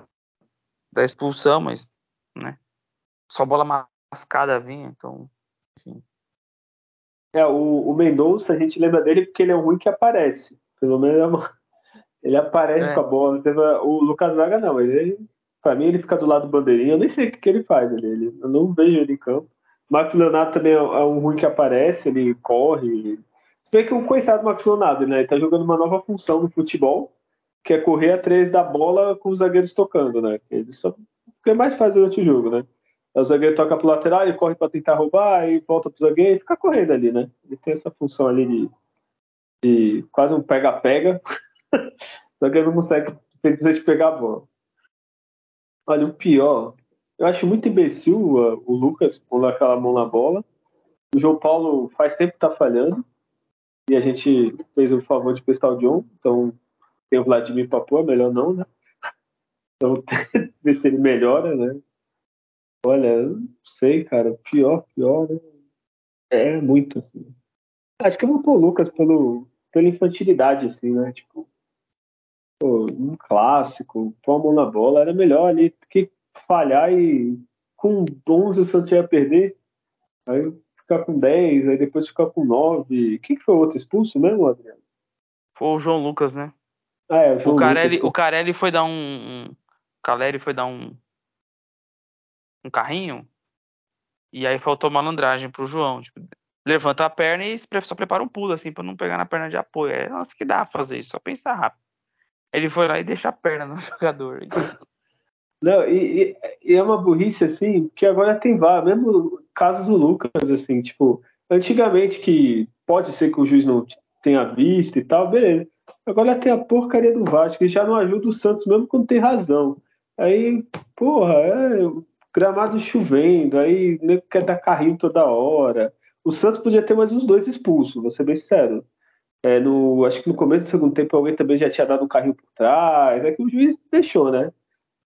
da expulsão, mas, né, só bola mascada vinha, então Sim. É, o, o Mendonça, a gente lembra dele porque ele é um ruim que aparece. Pelo menos é uma... ele aparece é. com a bola. O Lucas Braga não, ele, pra mim ele fica do lado do bandeirinha, eu nem sei o que, que ele faz ali. Eu não vejo ele em campo. Marcos Leonardo também é, é um ruim que aparece, ele corre. Se bem que o coitado do Marcos Leonardo, né? Ele tá jogando uma nova função no futebol, que é correr atrás da bola com os zagueiros tocando, né? Ele só o que mais faz durante o jogo, né? O zagueiro toca pro lateral, ele corre para tentar roubar, e volta pro zagueiro e fica correndo ali, né? Ele tem essa função ali de, de quase um pega-pega. o zagueiro não consegue, simplesmente, pegar a bola. Olha, o pior, eu acho muito imbecil o, o Lucas pondo aquela mão na bola. O João Paulo faz tempo que tá falhando. E a gente fez o favor de prestar o John, então tem o Vladimir Papo, é melhor não, né? Então, ver se ele melhora, né? Olha, não sei, cara. Pior, pior, né? É muito, assim. Acho que eu vou pôr o Lucas pelo, pela infantilidade, assim, né? Tipo, pô, um clássico, pôr a mão na bola, era melhor ali que falhar e com 11 o Santos ia perder. Aí ficar com 10, aí depois ficar com 9. Quem que foi o outro expulso mesmo, Adriano? Foi o João Lucas, né? Ah, é, o, João o Carelli, Lucas. o Carelli foi dar um, um Caleri foi dar um um carrinho e aí faltou malandragem pro João, tipo, levanta a perna e só prepara um pulo assim para não pegar na perna de apoio. É, nossa, que dá pra fazer isso, só pensar rápido. Ele foi lá e deixa a perna no jogador. Não, e, e, é uma burrice assim, que agora tem vários, mesmo casos do Lucas, assim, tipo, antigamente que pode ser que o juiz não tenha visto e tal, beleza. Agora tem a porcaria do Vasco, que já não ajuda o Santos mesmo quando tem razão. Aí, porra, é gramado chovendo, aí nem quer dar carrinho toda hora. O Santos podia ter mais uns dois expulsos, vou ser bem sincero. É, no, acho que no começo do segundo tempo alguém também já tinha dado um carrinho por trás. É que o juiz deixou, né?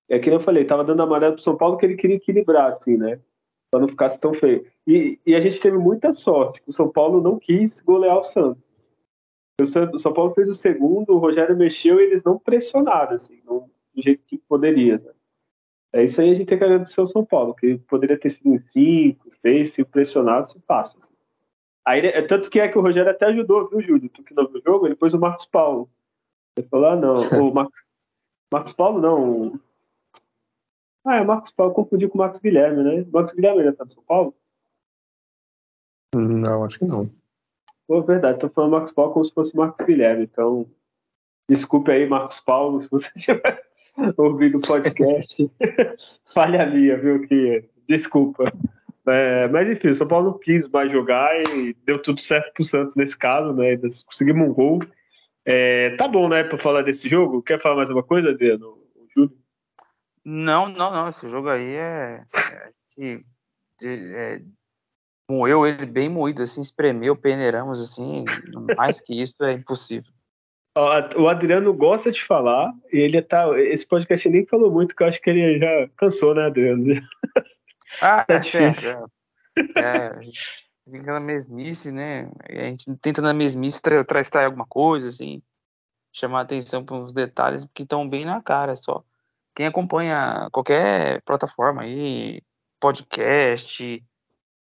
É que eu falei, tava dando amarelo pro São Paulo que ele queria equilibrar, assim, né? Pra não ficasse tão feio. E, e a gente teve muita sorte, o São Paulo não quis golear o Santos. O São Paulo fez o segundo, o Rogério mexeu e eles não pressionaram, assim, não, do jeito que poderia. Né? É isso aí a gente tem que agradecer ao São Paulo, que poderia ter sido um 5, 6, se pressionasse, fácil. Assim. Aí, é, tanto que é que o Rogério até ajudou, viu, Júlio? Tu que não viu o jogo, ele pôs o Marcos Paulo. Ele falou, ah, não, o Marcos, Marcos Paulo não. Ah, é o Marcos Paulo, confundi com o Marcos Guilherme, né? O Marcos Guilherme ainda tá no São Paulo? Não, acho que não. Pô, verdade, tô falando Marcos Paulo como se fosse Marcos Guilherme, então. Desculpe aí, Marcos Paulo, se você tiver ouvindo o podcast. Falha minha, viu? Que, desculpa. É, mas enfim, o São Paulo não quis mais jogar e deu tudo certo pro Santos nesse caso, né? Conseguimos um gol. É, tá bom, né, pra falar desse jogo? Quer falar mais alguma coisa, Adriano? Júlio? Não, não, não. Esse jogo aí é. é, é moeu ele bem moído, assim, espremeu, peneiramos, assim. Mais que isso é impossível. O Adriano gosta de falar, e ele tá. Esse podcast nem falou muito, que eu acho que ele já cansou, né, Adriano? Ah, é, é difícil. É, é, a gente fica na mesmice, né? A gente tenta na mesmice tra alguma coisa, assim, chamar atenção para uns detalhes que estão bem na cara só. Quem acompanha qualquer plataforma aí, podcast,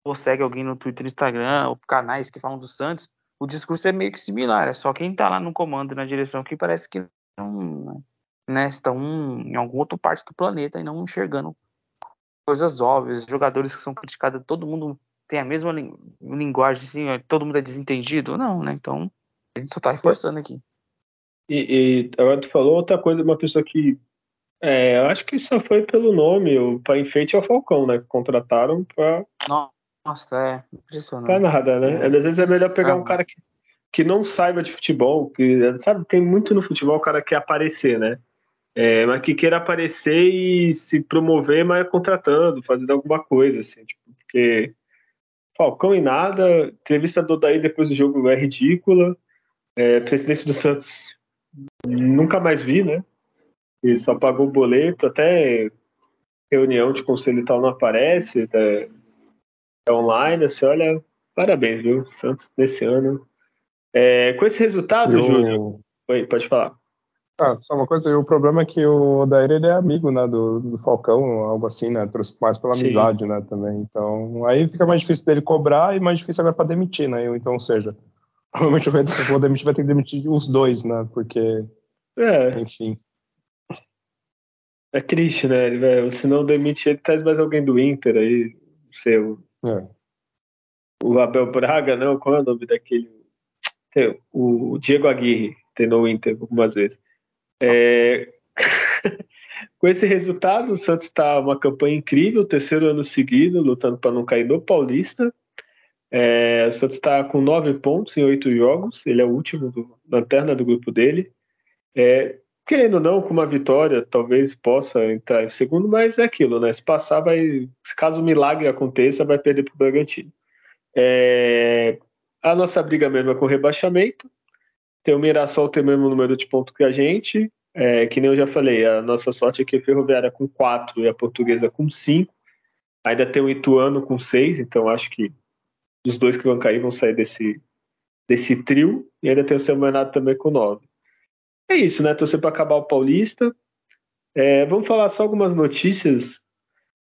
ou segue alguém no Twitter, Instagram, ou canais que falam do Santos, o discurso é meio que similar, é só quem está lá no comando, na direção, que parece que não né, estão em alguma outra parte do planeta e não enxergando coisas óbvias, jogadores que são criticados, todo mundo tem a mesma linguagem, assim, todo mundo é desentendido, não, né? Então, a gente só está reforçando aqui. E, e agora tu falou outra coisa, uma pessoa que é, eu acho que só foi pelo nome, o para enfeite é o Falcão, né? Que contrataram para nossa, é impressionante. Pra nada, né? É. Às vezes é melhor pegar um cara que, que não saiba de futebol, que sabe, tem muito no futebol o cara que quer aparecer, né? É, mas que queira aparecer e se promover, mas contratando, fazendo alguma coisa, assim, tipo, porque Falcão e nada, entrevista do Daí depois do jogo é ridícula, é, presidente do Santos nunca mais vi, né? Ele só pagou o boleto, até reunião de conselho e tal não aparece, é, é online, assim, olha, parabéns, viu? Santos nesse ano. É, com esse resultado, eu... Júlio. Oi, pode falar. Ah, só uma coisa, o problema é que o Odair ele é amigo, né, do, do Falcão, algo assim, né, trouxe mais pela Sim. amizade, né, também, então, aí fica mais difícil dele cobrar e mais difícil agora para demitir, né, então, ou seja, provavelmente o vou demitir vai ter que demitir os dois, né, porque, é. enfim. É triste, né, se não demite ele, traz mais alguém do Inter aí, seu é. O Abel Braga, não, qual é o nome daquele? O Diego Aguirre treinou o Inter algumas vezes. É... Com esse resultado, o Santos está uma campanha incrível, terceiro ano seguido, lutando para não cair no Paulista. É, o Santos está com nove pontos em oito jogos, ele é o último do, lanterna do grupo dele. É, querendo ou não, com uma vitória, talvez possa entrar em segundo, mas é aquilo, né? Se passar, vai. Caso o milagre aconteça, vai perder para o Bragantino. É, a nossa briga mesmo é com rebaixamento. Tem o Mirassol tem o mesmo número de pontos que a gente. É, que nem eu já falei, a nossa sorte é que a Ferroviária com 4 e a Portuguesa com 5. Ainda tem o Ituano com 6, então acho que os dois que vão cair vão sair desse, desse trio. E ainda tem o São Bernardo também com 9. É isso, né? Torcer para acabar o Paulista. É, vamos falar só algumas notícias.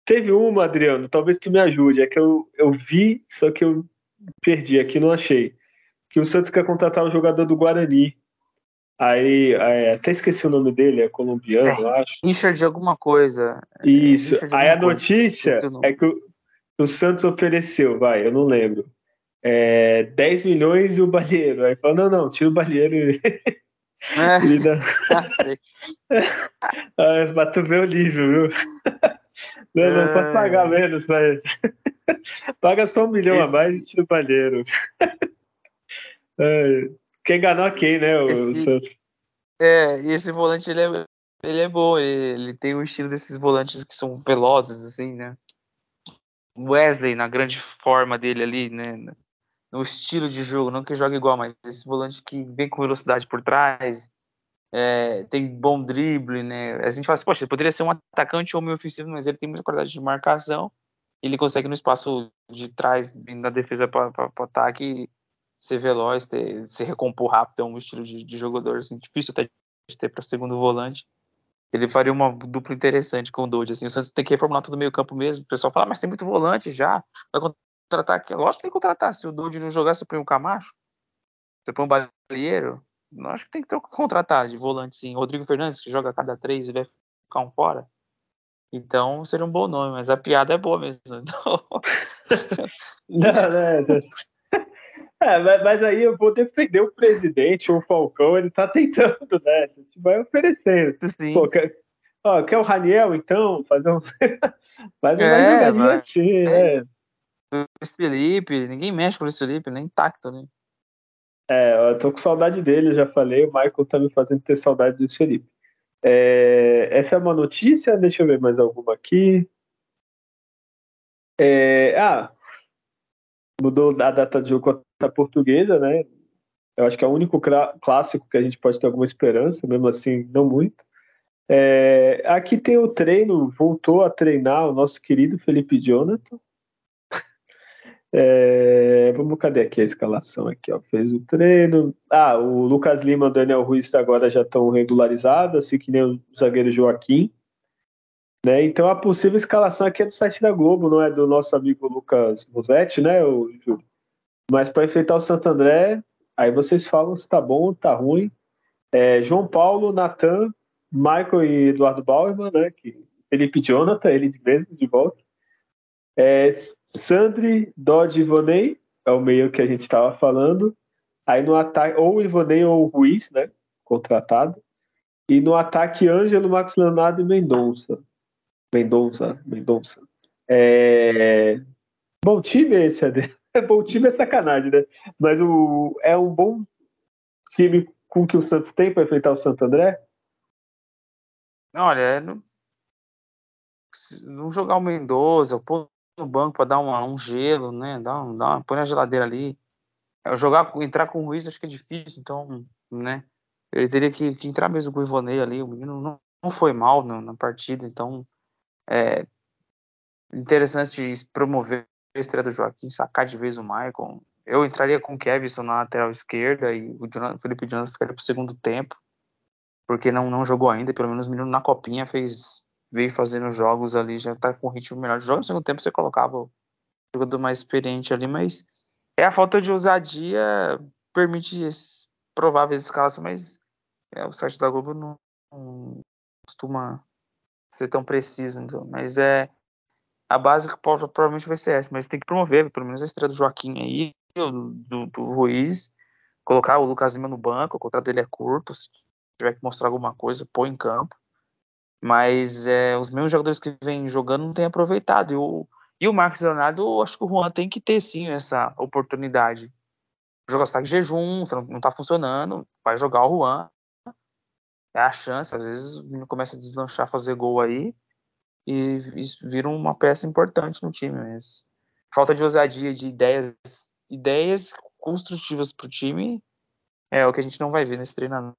Teve uma, Adriano, talvez tu me ajude. É que eu, eu vi, só que eu perdi aqui, não achei. Que o Santos quer contratar um jogador do Guarani. Aí, até esqueci o nome dele, é colombiano, é, eu acho. Richard de alguma coisa. Isso. Aí a notícia é que o, o, Santos ofereceu, vai, eu não lembro. É, 10 milhões e o Balheiro. Aí falou, não, não, tira o Balheiro É. ah, pra tu ver o nível, viu? Não, não é. pode pagar menos, mas. Paga só um milhão Esse... a mais e tira o Balheiro. É. Quem enganou quem, né? O esse, Santos. É, e esse volante ele é, ele é bom, ele, ele, tem o estilo desses volantes que são velozes, assim, né? Wesley, na grande forma dele ali, né? No estilo de jogo, não que joga igual, mas esse volante que vem com velocidade por trás, é, tem bom drible, né? A gente fala assim, poxa, ele poderia ser um atacante ou meio ofensivo, mas ele tem muita qualidade de marcação. Ele consegue no espaço de trás, vindo da defesa para o ataque, ser veloz, ter, se recompor rápido, é um estilo de, de jogador assim, difícil até de ter para segundo volante. Ele faria uma dupla interessante com o Dodge. Assim, o Santos tem que reformular todo o meio campo mesmo. O pessoal fala, ah, mas tem muito volante já. Vai contratar aqui. Lógico que tem que contratar. Se o Dodge não jogar, você põe um Camacho. Você põe um Balieiro. Acho que tem que contratar de volante, sim. Rodrigo Fernandes, que joga a cada três e vai ficar um fora. Então seria um bom nome, mas a piada é boa mesmo. Então... não, não, não. É, mas, aí eu vou defender o presidente, o Falcão, ele tá tentando, né? A gente vai oferecendo. Sim. Pô, quer, ó, quer o Raniel, então? Fazer um. Faz uma é, jogadinha assim, é. É. Luiz Felipe, ninguém mexe com o Luiz Felipe, nem intacto, né? É, eu tô com saudade dele, já falei, o Michael tá me fazendo ter saudade do Luiz Felipe. É, essa é uma notícia, deixa eu ver mais alguma aqui. É, ah, mudou a data de jogo da portuguesa, né? Eu acho que é o único clássico que a gente pode ter alguma esperança, mesmo assim, não muito. É, aqui tem o treino, voltou a treinar o nosso querido Felipe Jonathan. É, vamos, cadê aqui a escalação? Aqui, ó, fez o treino. Ah, o Lucas Lima e o Daniel Ruiz agora já estão regularizados, assim que nem o zagueiro Joaquim. Né? Então a possível escalação aqui é do site da Globo, não é do nosso amigo Lucas Musetti, né, Júlio? Mas para enfrentar o Santo André, aí vocês falam se tá bom ou tá ruim. É, João Paulo, Natan, Michael e Eduardo Bauerman, né? Que Felipe Jonathan, ele mesmo de volta. É, Sandri, Dodge e Ivonei, é o meio que a gente estava falando. Aí no ataque, ou Ivonei ou Ruiz, né? Contratado. E no ataque, Ângelo, Max Leonardo e Mendonça. Mendonça, Mendonça. É... Bom time esse, Adê. bom time é sacanagem, né? Mas o, é um bom time com que o Santos tem para enfrentar o Santo André? Olha, é não, não jogar o Mendoza, pôr no banco para dar uma, um gelo, né? Dá, um, dá uma, põe na geladeira ali. Jogar, entrar com o Ruiz acho que é difícil, então, né? Ele teria que, que entrar mesmo com o Ivonei ali. O menino não, não foi mal na, na partida, então é interessante promover a estreia do Joaquim, sacar de vez o Michael. Eu entraria com o Kevson na lateral esquerda e o Felipe Jonathan ficaria pro segundo tempo, porque não, não jogou ainda, pelo menos o menino na copinha fez veio fazendo jogos ali, já tá com ritmo melhor de jogo. No segundo tempo você colocava o jogador mais experiente ali, mas é a falta de ousadia permite prováveis escalações, mas é, o site da Globo não, não costuma ser tão preciso, então, mas é a base provavelmente vai ser essa, mas tem que promover pelo menos a estreia do Joaquim aí, do, do, do Ruiz, colocar o Lucas Lima no banco, o contrato dele é curto, tiver que mostrar alguma coisa, põe em campo. Mas é, os mesmos jogadores que vêm jogando não têm aproveitado. E o, e o Marcos Leonardo, acho que o Juan tem que ter sim essa oportunidade. Jogar em jejum, não, não tá funcionando, vai jogar o Juan. É a chance, às vezes o menino começa a deslanchar, fazer gol aí e, e vira uma peça importante no time. Mas falta de ousadia, de ideias, ideias construtivas para o time é o que a gente não vai ver nesse treinador.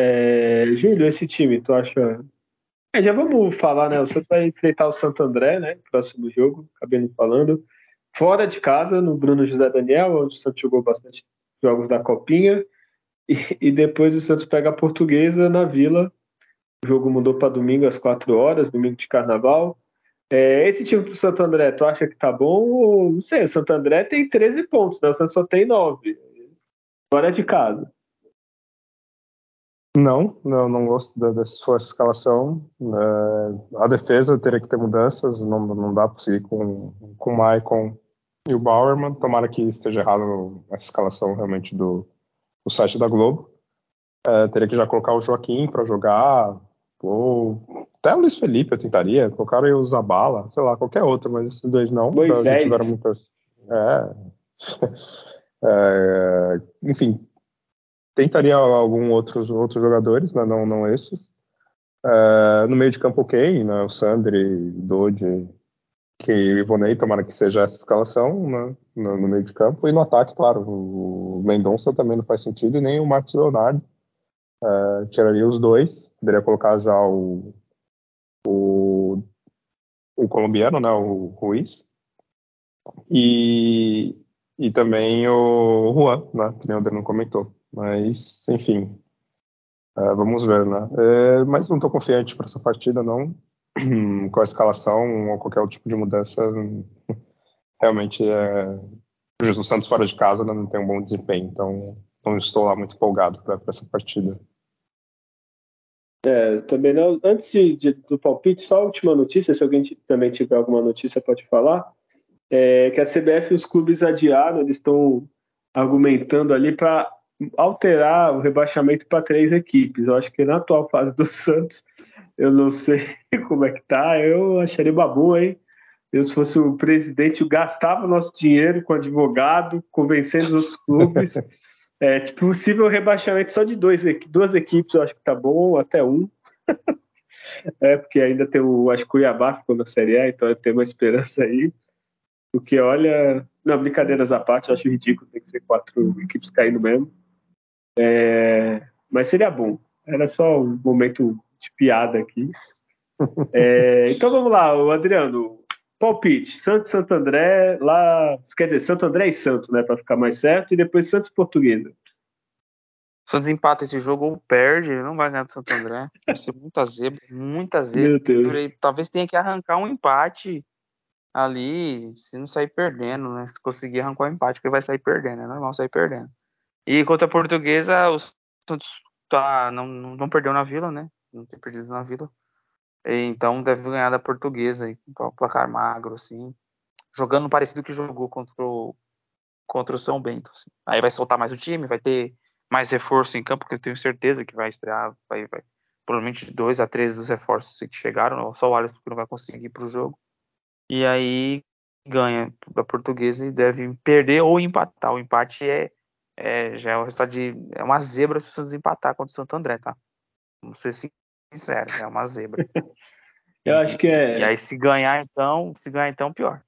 É, Júlio, esse time, tu acha é, já vamos falar, né? O Santos vai enfrentar o Santo André, né? Próximo jogo, acabei falando. Fora de casa, no Bruno José Daniel, onde o Santos jogou bastante jogos da Copinha. E, e depois o Santos pega a Portuguesa na Vila. O jogo mudou para domingo às 4 horas, domingo de carnaval. É, esse time pro Santo André, tu acha que tá bom? Ou, não sei, o Santo André tem 13 pontos, né? O Santos só tem 9. Fora de casa. Não, não, não gosto da, dessa escalação. É, a defesa teria que ter mudanças, não, não dá para seguir com, com o Maicon e o Bauerman. Tomara que esteja errado essa escalação realmente do, do site da Globo. É, teria que já colocar o Joaquim para jogar, ou até o Luiz Felipe eu tentaria, colocar o Zabala, sei lá, qualquer outro, mas esses dois não. Moisés. Tiveram muitas. É, é, enfim, tentaria algum outros outros jogadores, né, não não esses. Uh, no meio de campo, ok, né, o Sandri, Dodi, que Ivonei, tomara que seja essa escalação né, no, no, meio de campo. E no ataque, claro, o Mendonça também não faz sentido, e nem o Marcos Leonardo. Uh, tiraria os dois, poderia colocar já o, o, o colombiano, né, o Ruiz. E, e também o Juan, né, que nem o Adriano comentou. Mas, enfim, uh, vamos ver, né? É, mas não estou confiante para essa partida, não. Com a escalação ou qualquer outro tipo de mudança, realmente é. O Jesus Santos fora de casa não tem um bom desempenho, então não estou lá muito empolgado para essa partida. É, também não. Antes de, do palpite, só a última notícia, se alguém também tiver alguma notícia, pode falar. É que a CBF e os clubes adiaram, eles estão argumentando ali para alterar o rebaixamento para três equipes. Eu acho que na atual fase do Santos, eu não sei como é que tá, eu acharia boa, hein? Eu, se fosse o presidente, eu gastava nosso dinheiro com advogado, convencendo os outros clubes. É, tipo, possível rebaixamento só de dois, duas equipes, eu acho que tá bom, até um. é, porque ainda tem o, acho que o Cuiabá ficou na Série A, então tem uma esperança aí. Porque, olha, não, brincadeiras à parte, eu acho ridículo, tem que ser quatro equipes caindo mesmo. É, mas seria bom. Era só um momento de piada aqui. É, então vamos lá, o Adriano. Palpite: Santos Santo André, lá. Quer dizer, Santo André e Santos, né? Para ficar mais certo. E depois Santos Portuguesa. Santos empata esse jogo ou perde, ele não vai ganhar do Santo André. Vai ser muita zebra, muita zebra. Meu Deus. Talvez tenha que arrancar um empate ali, se não sair perdendo, né? Se conseguir arrancar um empate, porque vai sair perdendo, é normal sair perdendo. E contra a portuguesa, o Santos tá, não, não perdeu na vila, né? Não tem perdido na vila. Então deve ganhar da portuguesa com placar magro, assim. Jogando parecido que jogou contra o, contra o São Bento. Assim. Aí vai soltar mais o time, vai ter mais reforço em campo, porque eu tenho certeza que vai estrear, vai, vai provavelmente dois a três dos reforços que chegaram, só o Alisson que não vai conseguir para o jogo. E aí ganha da portuguesa e deve perder ou empatar. O empate é é, já é um resultado de. É uma zebra se o Santos empatar contra o Santo André, tá? Vamos ser sincero, é uma zebra. Eu acho que é. E aí, se ganhar, então, se ganhar, então, pior.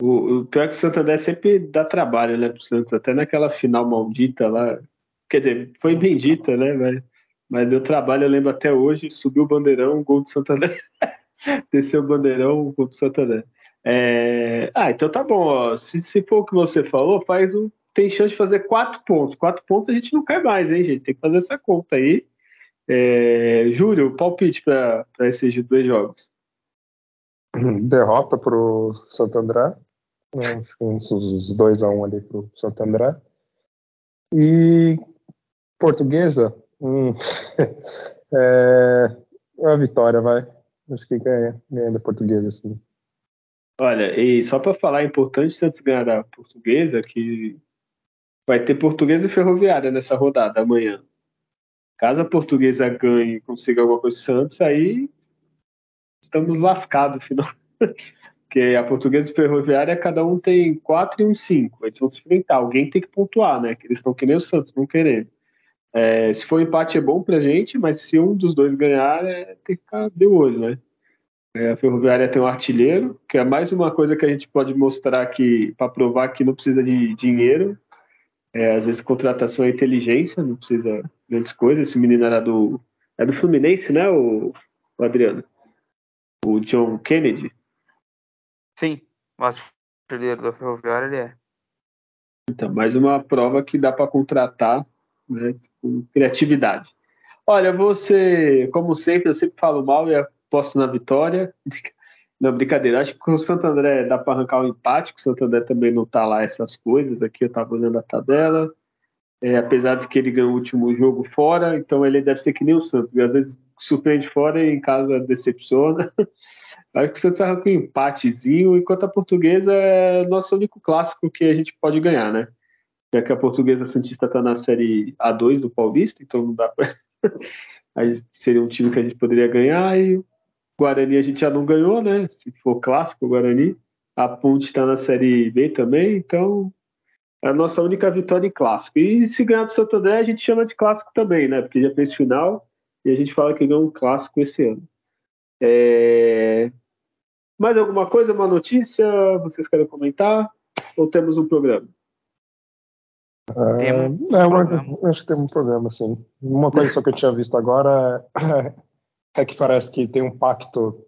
O, o pior é que o Santo André sempre dá trabalho, né, pro Santos, até naquela final maldita lá. Quer dizer, foi bendita, né? Mas, mas deu trabalho, eu lembro até hoje, subiu o bandeirão, gol do Santo André. Desceu o bandeirão, gol do Santo André. É... Ah, então tá bom, ó. Se, se for o que você falou, faz um tem chance de fazer quatro pontos. Quatro pontos a gente não cai mais, hein, gente? Tem que fazer essa conta aí. É, Júlio, palpite para esses dois jogos. Derrota para o Santo André. Né, uns dois a um ali para o Santo André. E portuguesa, hum, é, é a vitória, vai. Acho que ganha, ganha da portuguesa, sim. Olha, e só para falar, é importante Santos ganhar da portuguesa, que vai ter portuguesa e ferroviária nessa rodada amanhã. Caso a portuguesa ganhe e consiga alguma coisa Santos, aí estamos lascados, final. Porque a portuguesa e ferroviária, cada um tem quatro e um cinco. Eles vão se enfrentar. Alguém tem que pontuar, né? Que eles estão que nem o Santos, não querendo. É, se for empate é bom pra gente, mas se um dos dois ganhar, é, tem que ficar de olho, né? É, a Ferroviária tem um artilheiro, que é mais uma coisa que a gente pode mostrar aqui para provar que não precisa de dinheiro. É, às vezes contratação é inteligência, não precisa de grandes coisas. Esse menino era do. É do Fluminense, né, o, o Adriano? O John Kennedy? Sim, o artilheiro da Ferroviária ele é. Então, mais uma prova que dá para contratar né, com criatividade. Olha, você, como sempre, eu sempre falo mal e aposto na vitória. Não, brincadeira. Acho que o Santo André dá para arrancar um empate, o Santo André também não tá lá essas coisas. Aqui eu estava olhando a tabela. É, apesar de que ele ganhou o último jogo fora, então ele deve ser que nem o Santos. Às vezes surpreende fora e em casa decepciona. Acho que o Santos arranca um empatezinho, enquanto a portuguesa é nosso único clássico que a gente pode ganhar, né? Já que a portuguesa Santista está na série A2 do Paulista, então não dá para. seria um time que a gente poderia ganhar e Guarani a gente já não ganhou, né? Se for clássico, Guarani. A Ponte está na Série B também, então é a nossa única vitória em clássico. E se ganhar do Santo André, a gente chama de clássico também, né? Porque já fez final e a gente fala que ganhou um clássico esse ano. É... Mais alguma coisa, uma notícia? Vocês querem comentar? Ou temos um programa? Uh, é, uma, acho que tem um programa, sim. Uma coisa só que eu tinha visto agora é, que parece que tem um pacto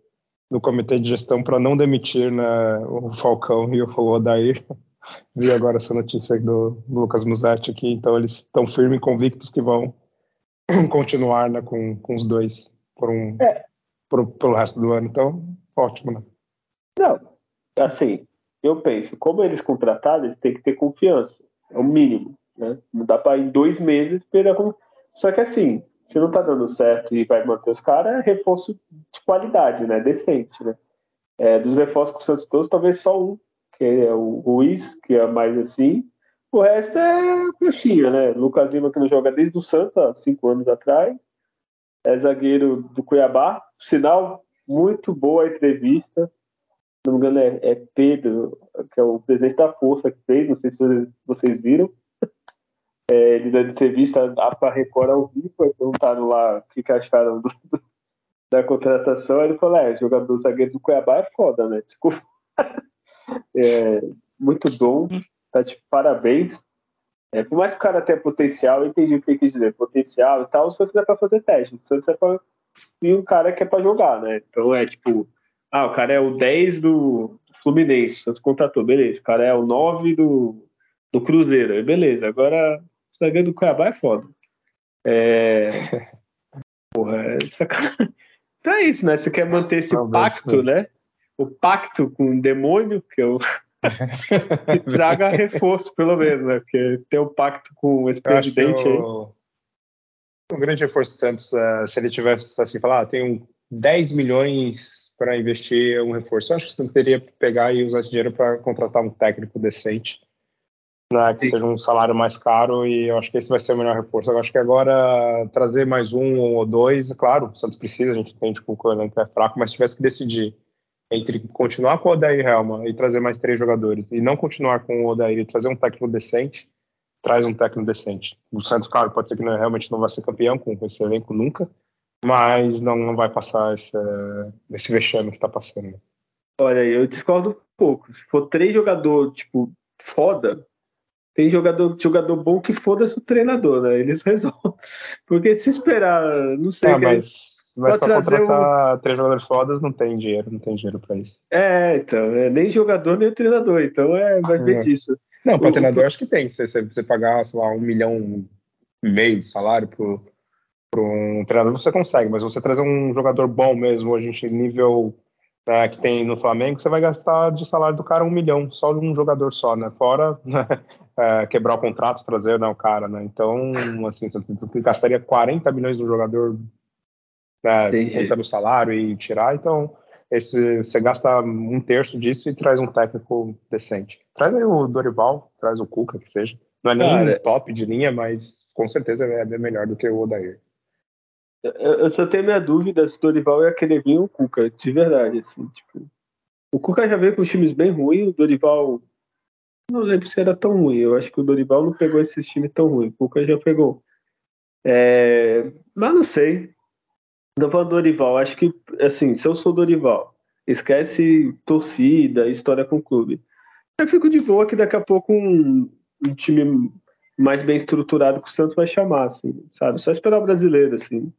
no comitê de gestão para não demitir né, o Falcão e o Odair. Vi agora essa notícia do, do Lucas Musetti aqui, então eles estão firmes e convictos que vão continuar né, com, com os dois por um, é. por, pelo resto do ano. Então, ótimo, né? Não, assim, eu penso, como eles contrataram, eles têm que ter confiança, é o mínimo, né? Não dá para em dois meses esperar. Só que assim, se não tá dando certo e vai manter os caras, é reforço de qualidade, né? Decente, né? É, dos reforços com o Santos todos, talvez só um, que é o Ruiz, que é mais assim. O resto é coxinha, né? Lucas Lima, que não joga desde o Santos, há cinco anos atrás. É zagueiro do Cuiabá. Sinal, muito boa a entrevista. Se não me engano, é, é Pedro, que é o presidente da Força que fez, não sei se vocês, vocês viram é, ele dando entrevista para Record ao vivo, perguntaram lá o que, que acharam do, do, da contratação, ele falou, é, jogador zagueiro do Cuiabá é foda, né? Desculpa. É, muito bom, tá de parabéns. É, por mais que o cara tenha potencial, eu entendi o que ele quis dizer, potencial e tal, o Santos é para fazer teste, o Santos é para vir um cara que é para jogar, né? Então é tipo, ah, o cara é o 10 do Fluminense, o Santos contratou, beleza, o cara é o 9 do, do Cruzeiro, beleza, agora zagueiro do Cuiabá é foda. É... Porra, é sacanagem. Então é isso, né? Você quer manter esse pacto, né? O pacto com o demônio, que eu. que traga reforço, pelo menos, né? Porque tem um pacto com esse presidente aí. O... Um grande reforço do Santos, uh, se ele tivesse assim, falar, ah, tenho 10 milhões para investir um reforço. Eu acho que você teria que pegar e usar esse dinheiro para contratar um técnico decente né, que seja um salário mais caro e eu acho que esse vai ser o melhor reforço. Eu acho que agora trazer mais um ou dois, claro, o Santos precisa, a gente entende que o elenco é fraco, mas se tivesse que decidir entre continuar com o Odair Helma e trazer mais três jogadores e não continuar com o Odair e trazer um técnico decente, traz um técnico decente. O Santos, claro, pode ser que não, realmente não vai ser campeão com esse elenco nunca, mas não, não vai passar esse, esse vexame que está passando. Olha, eu discordo um pouco. Se for três jogadores, tipo, foda, tem jogador, jogador bom que foda-se o treinador, né? Eles resolvem. Porque se esperar, não sei. Ah, mas, mas pra contratar um... três jogadores fodas não tem dinheiro, não tem dinheiro pra isso. É, então, é, nem jogador nem treinador, então é, vai ver é. disso. Não, pra o, treinador o... acho que tem. Se você pagar, sei lá, um milhão e meio de salário pro, pro um treinador, você consegue, mas você trazer um jogador bom mesmo, hoje em nível né, que tem no Flamengo, você vai gastar de salário do cara um milhão, só de um jogador só, né? Fora né, é, quebrar o contrato, trazer né, o cara, né? Então, assim, você gastaria 40 milhões no jogador, né, contando o salário e tirar, então esse, você gasta um terço disso e traz um técnico decente. Traz aí o Dorival, traz o Cuca, que seja. Não é nem Cara, top de linha, mas com certeza é bem melhor do que o Odair. Eu só tenho minha dúvida se o Dorival ia querer vir o Cuca, de verdade, assim, tipo. O Cuca já veio com times bem ruins, o Dorival. Não lembro se era tão ruim. Eu acho que o Dorival não pegou esses times tão ruins. O Cuca já pegou. É... Mas não sei. Não do Dorival, acho que, assim, se eu sou Dorival, esquece torcida, história com o clube. Eu fico de boa que daqui a pouco um, um time mais bem estruturado que o Santos vai chamar, assim, sabe? Só esperar o brasileiro, assim.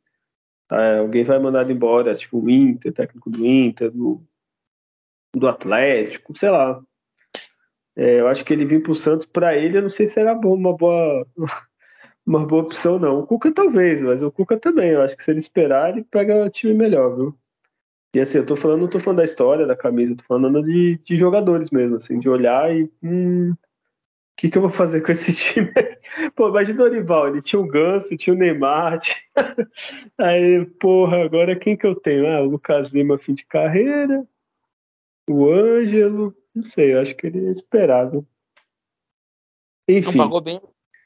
É, alguém vai mandar embora, tipo o Inter, técnico do Inter, do, do Atlético, sei lá. É, eu acho que ele vir pro Santos, para ele, eu não sei se era bom, uma boa, uma boa opção, não. O Cuca talvez, mas o Cuca também. Eu acho que se ele esperar, ele pega um time melhor, viu? E assim, eu tô falando, não tô falando da história da camisa, tô falando de, de jogadores mesmo, assim, de olhar e. Hum, o que, que eu vou fazer com esse time? Pô, imagina o Dorival, ele tinha o Ganso, tinha o Neymar, tinha... aí, porra, agora quem que eu tenho? Ah, o Lucas Lima, fim de carreira, o Ângelo, não sei, eu acho que ele é esperado. Enfim. Não pagou bem,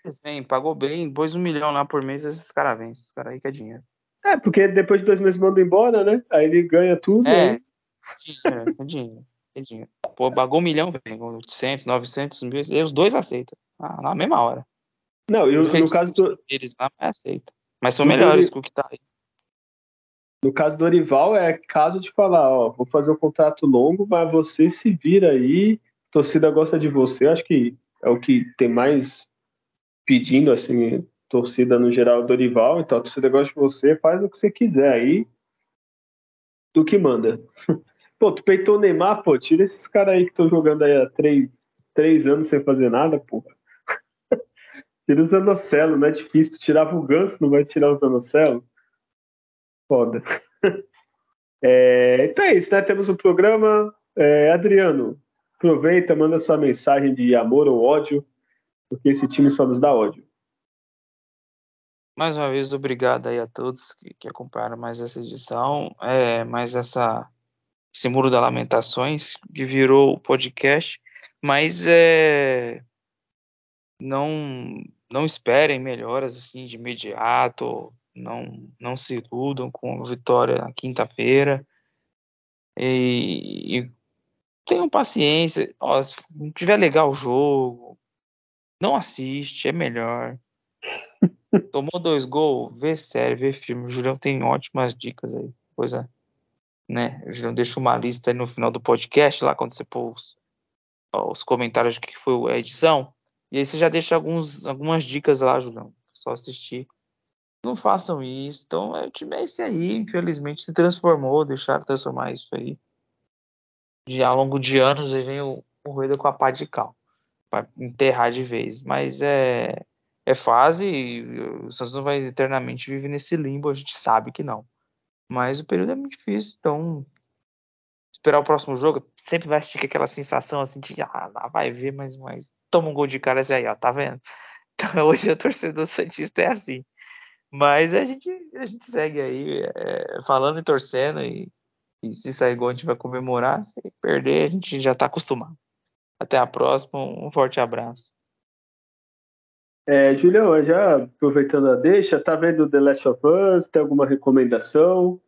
eles vêm, pagou bem, pôs um milhão lá por mês, esses caras vêm, esses caras aí que é dinheiro. É, porque depois de dois meses manda embora, né? Aí ele ganha tudo. É, aí... dinheiro, é dinheiro, é dinheiro. Pô, pagou um milhão, vem, 800, 900 mil, e os dois aceitam, ah, na mesma hora. Não, eu, no caso do... Eles não aceitam, mas são melhores que o que tá aí. No caso do Orival, é caso de falar, ó, vou fazer um contrato longo, mas você se vira aí, torcida gosta de você, acho que é o que tem mais pedindo, assim, torcida no geral do Orival, então a torcida gosta de você, faz o que você quiser aí, do que manda. Pô, tu peitou o Neymar, pô, tira esses caras aí que estão jogando aí há três, três anos sem fazer nada, pô. tira o Zanocelo, não é difícil. Tu tirava o Ganso, não vai tirar o Zanocelo? Foda. É, então é isso, né? Temos um programa. É, Adriano, aproveita, manda sua mensagem de amor ou ódio, porque esse time só nos dá ódio. Mais uma vez, obrigado aí a todos que, que acompanharam mais essa edição, é, mais essa esse muro da lamentações que virou o podcast, mas é, não não esperem melhoras assim de imediato, não, não se iludam com a vitória na quinta-feira. E, e, tenham paciência. Ó, se não tiver legal o jogo, não assiste, é melhor. Tomou dois gols, vê série, vê filme. O Julião tem ótimas dicas aí. Pois é. Né? O Julião deixa uma lista aí no final do podcast, lá quando você pôs os comentários do que foi a edição. E aí você já deixa alguns, algumas dicas lá, Julião. Só assistir não façam isso. Então, é, o time é esse aí, infelizmente, se transformou, deixaram transformar isso aí. E ao longo de anos aí vem o, o Rueda com a pá de cal. Vai enterrar de vez. Mas é, é fase e o Santos não vai eternamente viver nesse limbo, a gente sabe que não. Mas o período é muito difícil, então esperar o próximo jogo, sempre vai assistir aquela sensação assim de ah, lá vai ver, mas, mas toma um gol de cara assim aí, ó, tá vendo? Então hoje a torcedor Santista é assim. Mas a gente, a gente segue aí é, falando e torcendo e, e, se sair gol a gente vai comemorar. Se perder a gente já está acostumado. Até a próxima, um forte abraço. É, Julião, já aproveitando a deixa, tá vendo The Last of Us? Tem alguma recomendação?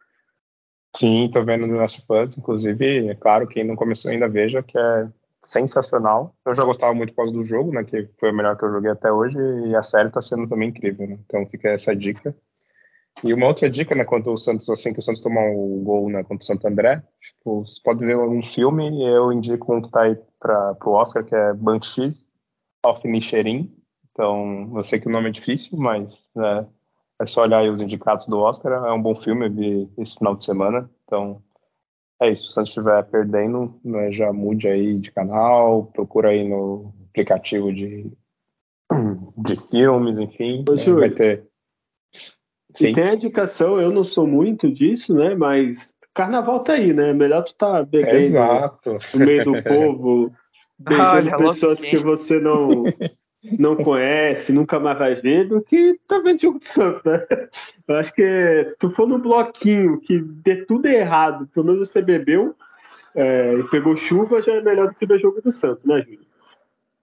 Sim, tô vendo The Last of Us, inclusive, é claro, quem não começou ainda veja que é sensacional. Eu já gostava muito por causa do jogo, né? Que foi o melhor que eu joguei até hoje, e a série tá sendo também incrível, né? Então fica essa dica. E uma outra dica, né, quando o Santos, assim, que o Santos tomar o um gol, né, contra o Santo André, tipo, você pode ver um filme, eu indico um que tá aí para pro Oscar, que é Banshees of Nichiren. Então, eu sei que o nome é difícil, mas né, é só olhar aí os indicados do Oscar, é um bom filme, eu vi esse final de semana, então é isso, se você estiver perdendo, né, já mude aí de canal, procura aí no aplicativo de, de filmes, enfim, Ô, vai ter. Sim. E tem a indicação, eu não sou muito disso, né? Mas carnaval tá aí, né? Melhor tu tá bebendo Exato. no meio do povo, beijando Olha, pessoas que você não não conhece, nunca mais vai ver, do que vendo jogo do Santos, né? Eu acho que se tu for no bloquinho que dê tudo errado, pelo menos você bebeu é, e pegou chuva, já é melhor do que ver jogo do Santos, né, Júlio?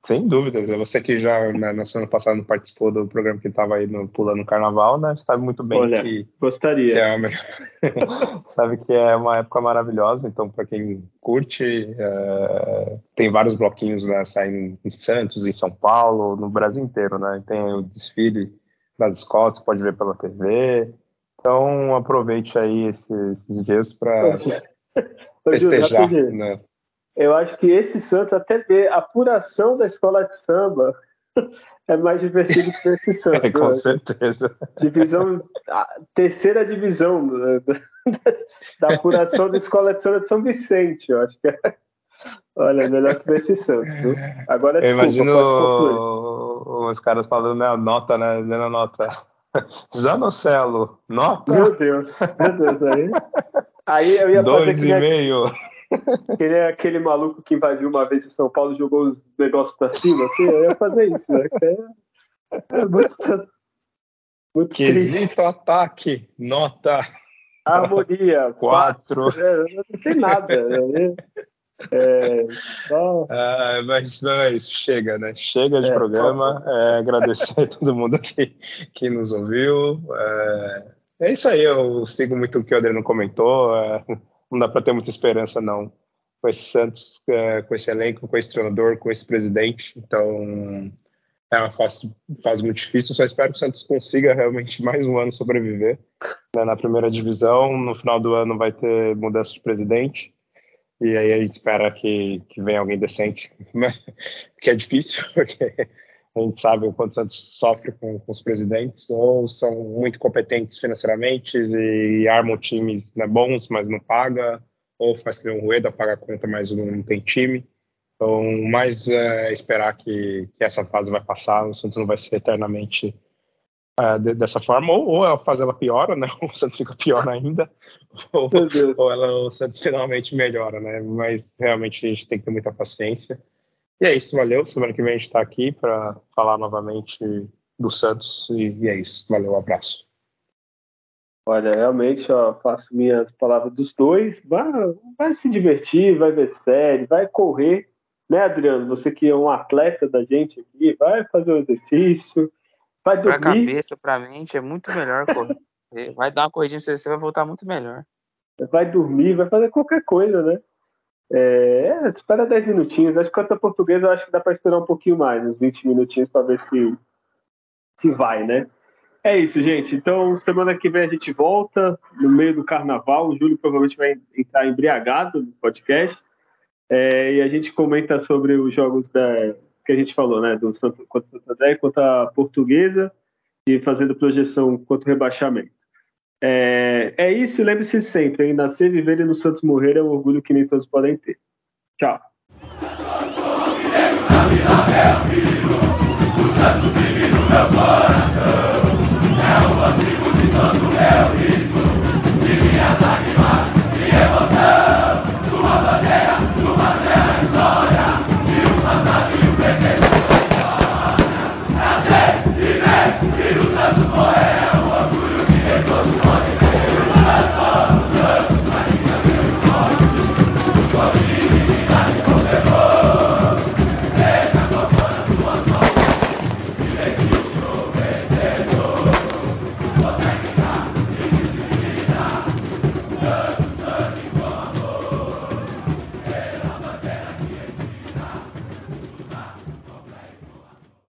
Sem dúvidas. É você que já né, na semana passada participou do programa que estava aí no Pulando Carnaval, né? Sabe muito bem Olha, que. Gostaria. Que é uma... sabe que é uma época maravilhosa. Então, para quem curte, é... tem vários bloquinhos né, saindo em Santos, em São Paulo, no Brasil inteiro, né? Tem o desfile das escolas, você pode ver pela TV. Então, aproveite aí esses, esses dias para festejar. né? Eu acho que esse Santos, até ver a apuração da escola de samba, é mais divertido que esse Santos. É, com né? certeza. Divisão, terceira divisão né, da apuração da escola de samba de São Vicente, eu acho que é. Olha, melhor que esse Santos, viu? Agora, desculpa, eu imagino os caras falando, né, nota, né, dando nota. Zanocelo, nota? Meu Deus, meu Deus, aí... Aí eu ia Dois fazer que e meio. Ele é aquele maluco que invadiu uma vez em São Paulo e jogou os negócios pra cima, assim, eu ia fazer isso, né? É, é muito, muito Quesito ataque, nota. Harmonia, quatro. quatro. É, não tem nada. Né? É, só... ah, mas não é isso, chega, né? Chega de é, programa. É, agradecer a todo mundo que, que nos ouviu. É, é, isso aí, eu sigo muito o que o Adriano comentou. Não dá para ter muita esperança, não, com esse Santos, é, com esse elenco, com esse treinador, com esse presidente. Então, é uma fase, fase muito difícil. Só espero que o Santos consiga realmente mais um ano sobreviver né, na primeira divisão. No final do ano vai ter mudança de presidente. E aí a gente espera que, que venha alguém decente, que é difícil, porque a gente sabe o quanto o Santos sofre com, com, os presidentes, ou são muito competentes financeiramente e armam times né, bons, mas não paga, ou faz que um Rueda, paga a conta, mas não tem time. Então, mais é, esperar que, que, essa fase vai passar, o Santos não vai ser eternamente é, de, dessa forma, ou, ou a fase ela piora, né? O Santos fica pior ainda, ou, ou ela, o Santos finalmente melhora, né? Mas realmente a gente tem que ter muita paciência. E é isso, valeu. Semana que vem a gente está aqui para falar novamente do Santos. E, e, é isso. Valeu, um abraço. Olha, realmente, ó, faço minhas palavras dos dois. Vai, vai se divertir, vai ver série, vai correr. Né, Adriano? Você que é um atleta da gente aqui, vai fazer o um exercício, vai dormir. Pra cabeça, pra mente, é muito melhor correr. Vai dar uma corridinha, você vai voltar muito melhor. Vai dormir, vai fazer qualquer coisa, né? É, espera 10 minutinhos. Acho que contra a portuguesa, acho que dá para esperar um pouquinho mais, uns 20 minutinhos, para ver se, se vai, né? É isso, gente. Então, semana que vem a gente volta no meio do carnaval. O Júlio provavelmente vai entrar embriagado no podcast. É, e a gente comenta sobre os jogos da, que a gente falou, né? Do Santo, contra o Santo André, contra a Portuguesa e fazendo projeção contra o rebaixamento. É, é isso, lembre-se sempre, em nascer, viver e no Santos morrer é um orgulho que nem todos podem ter. Tchau. Santos,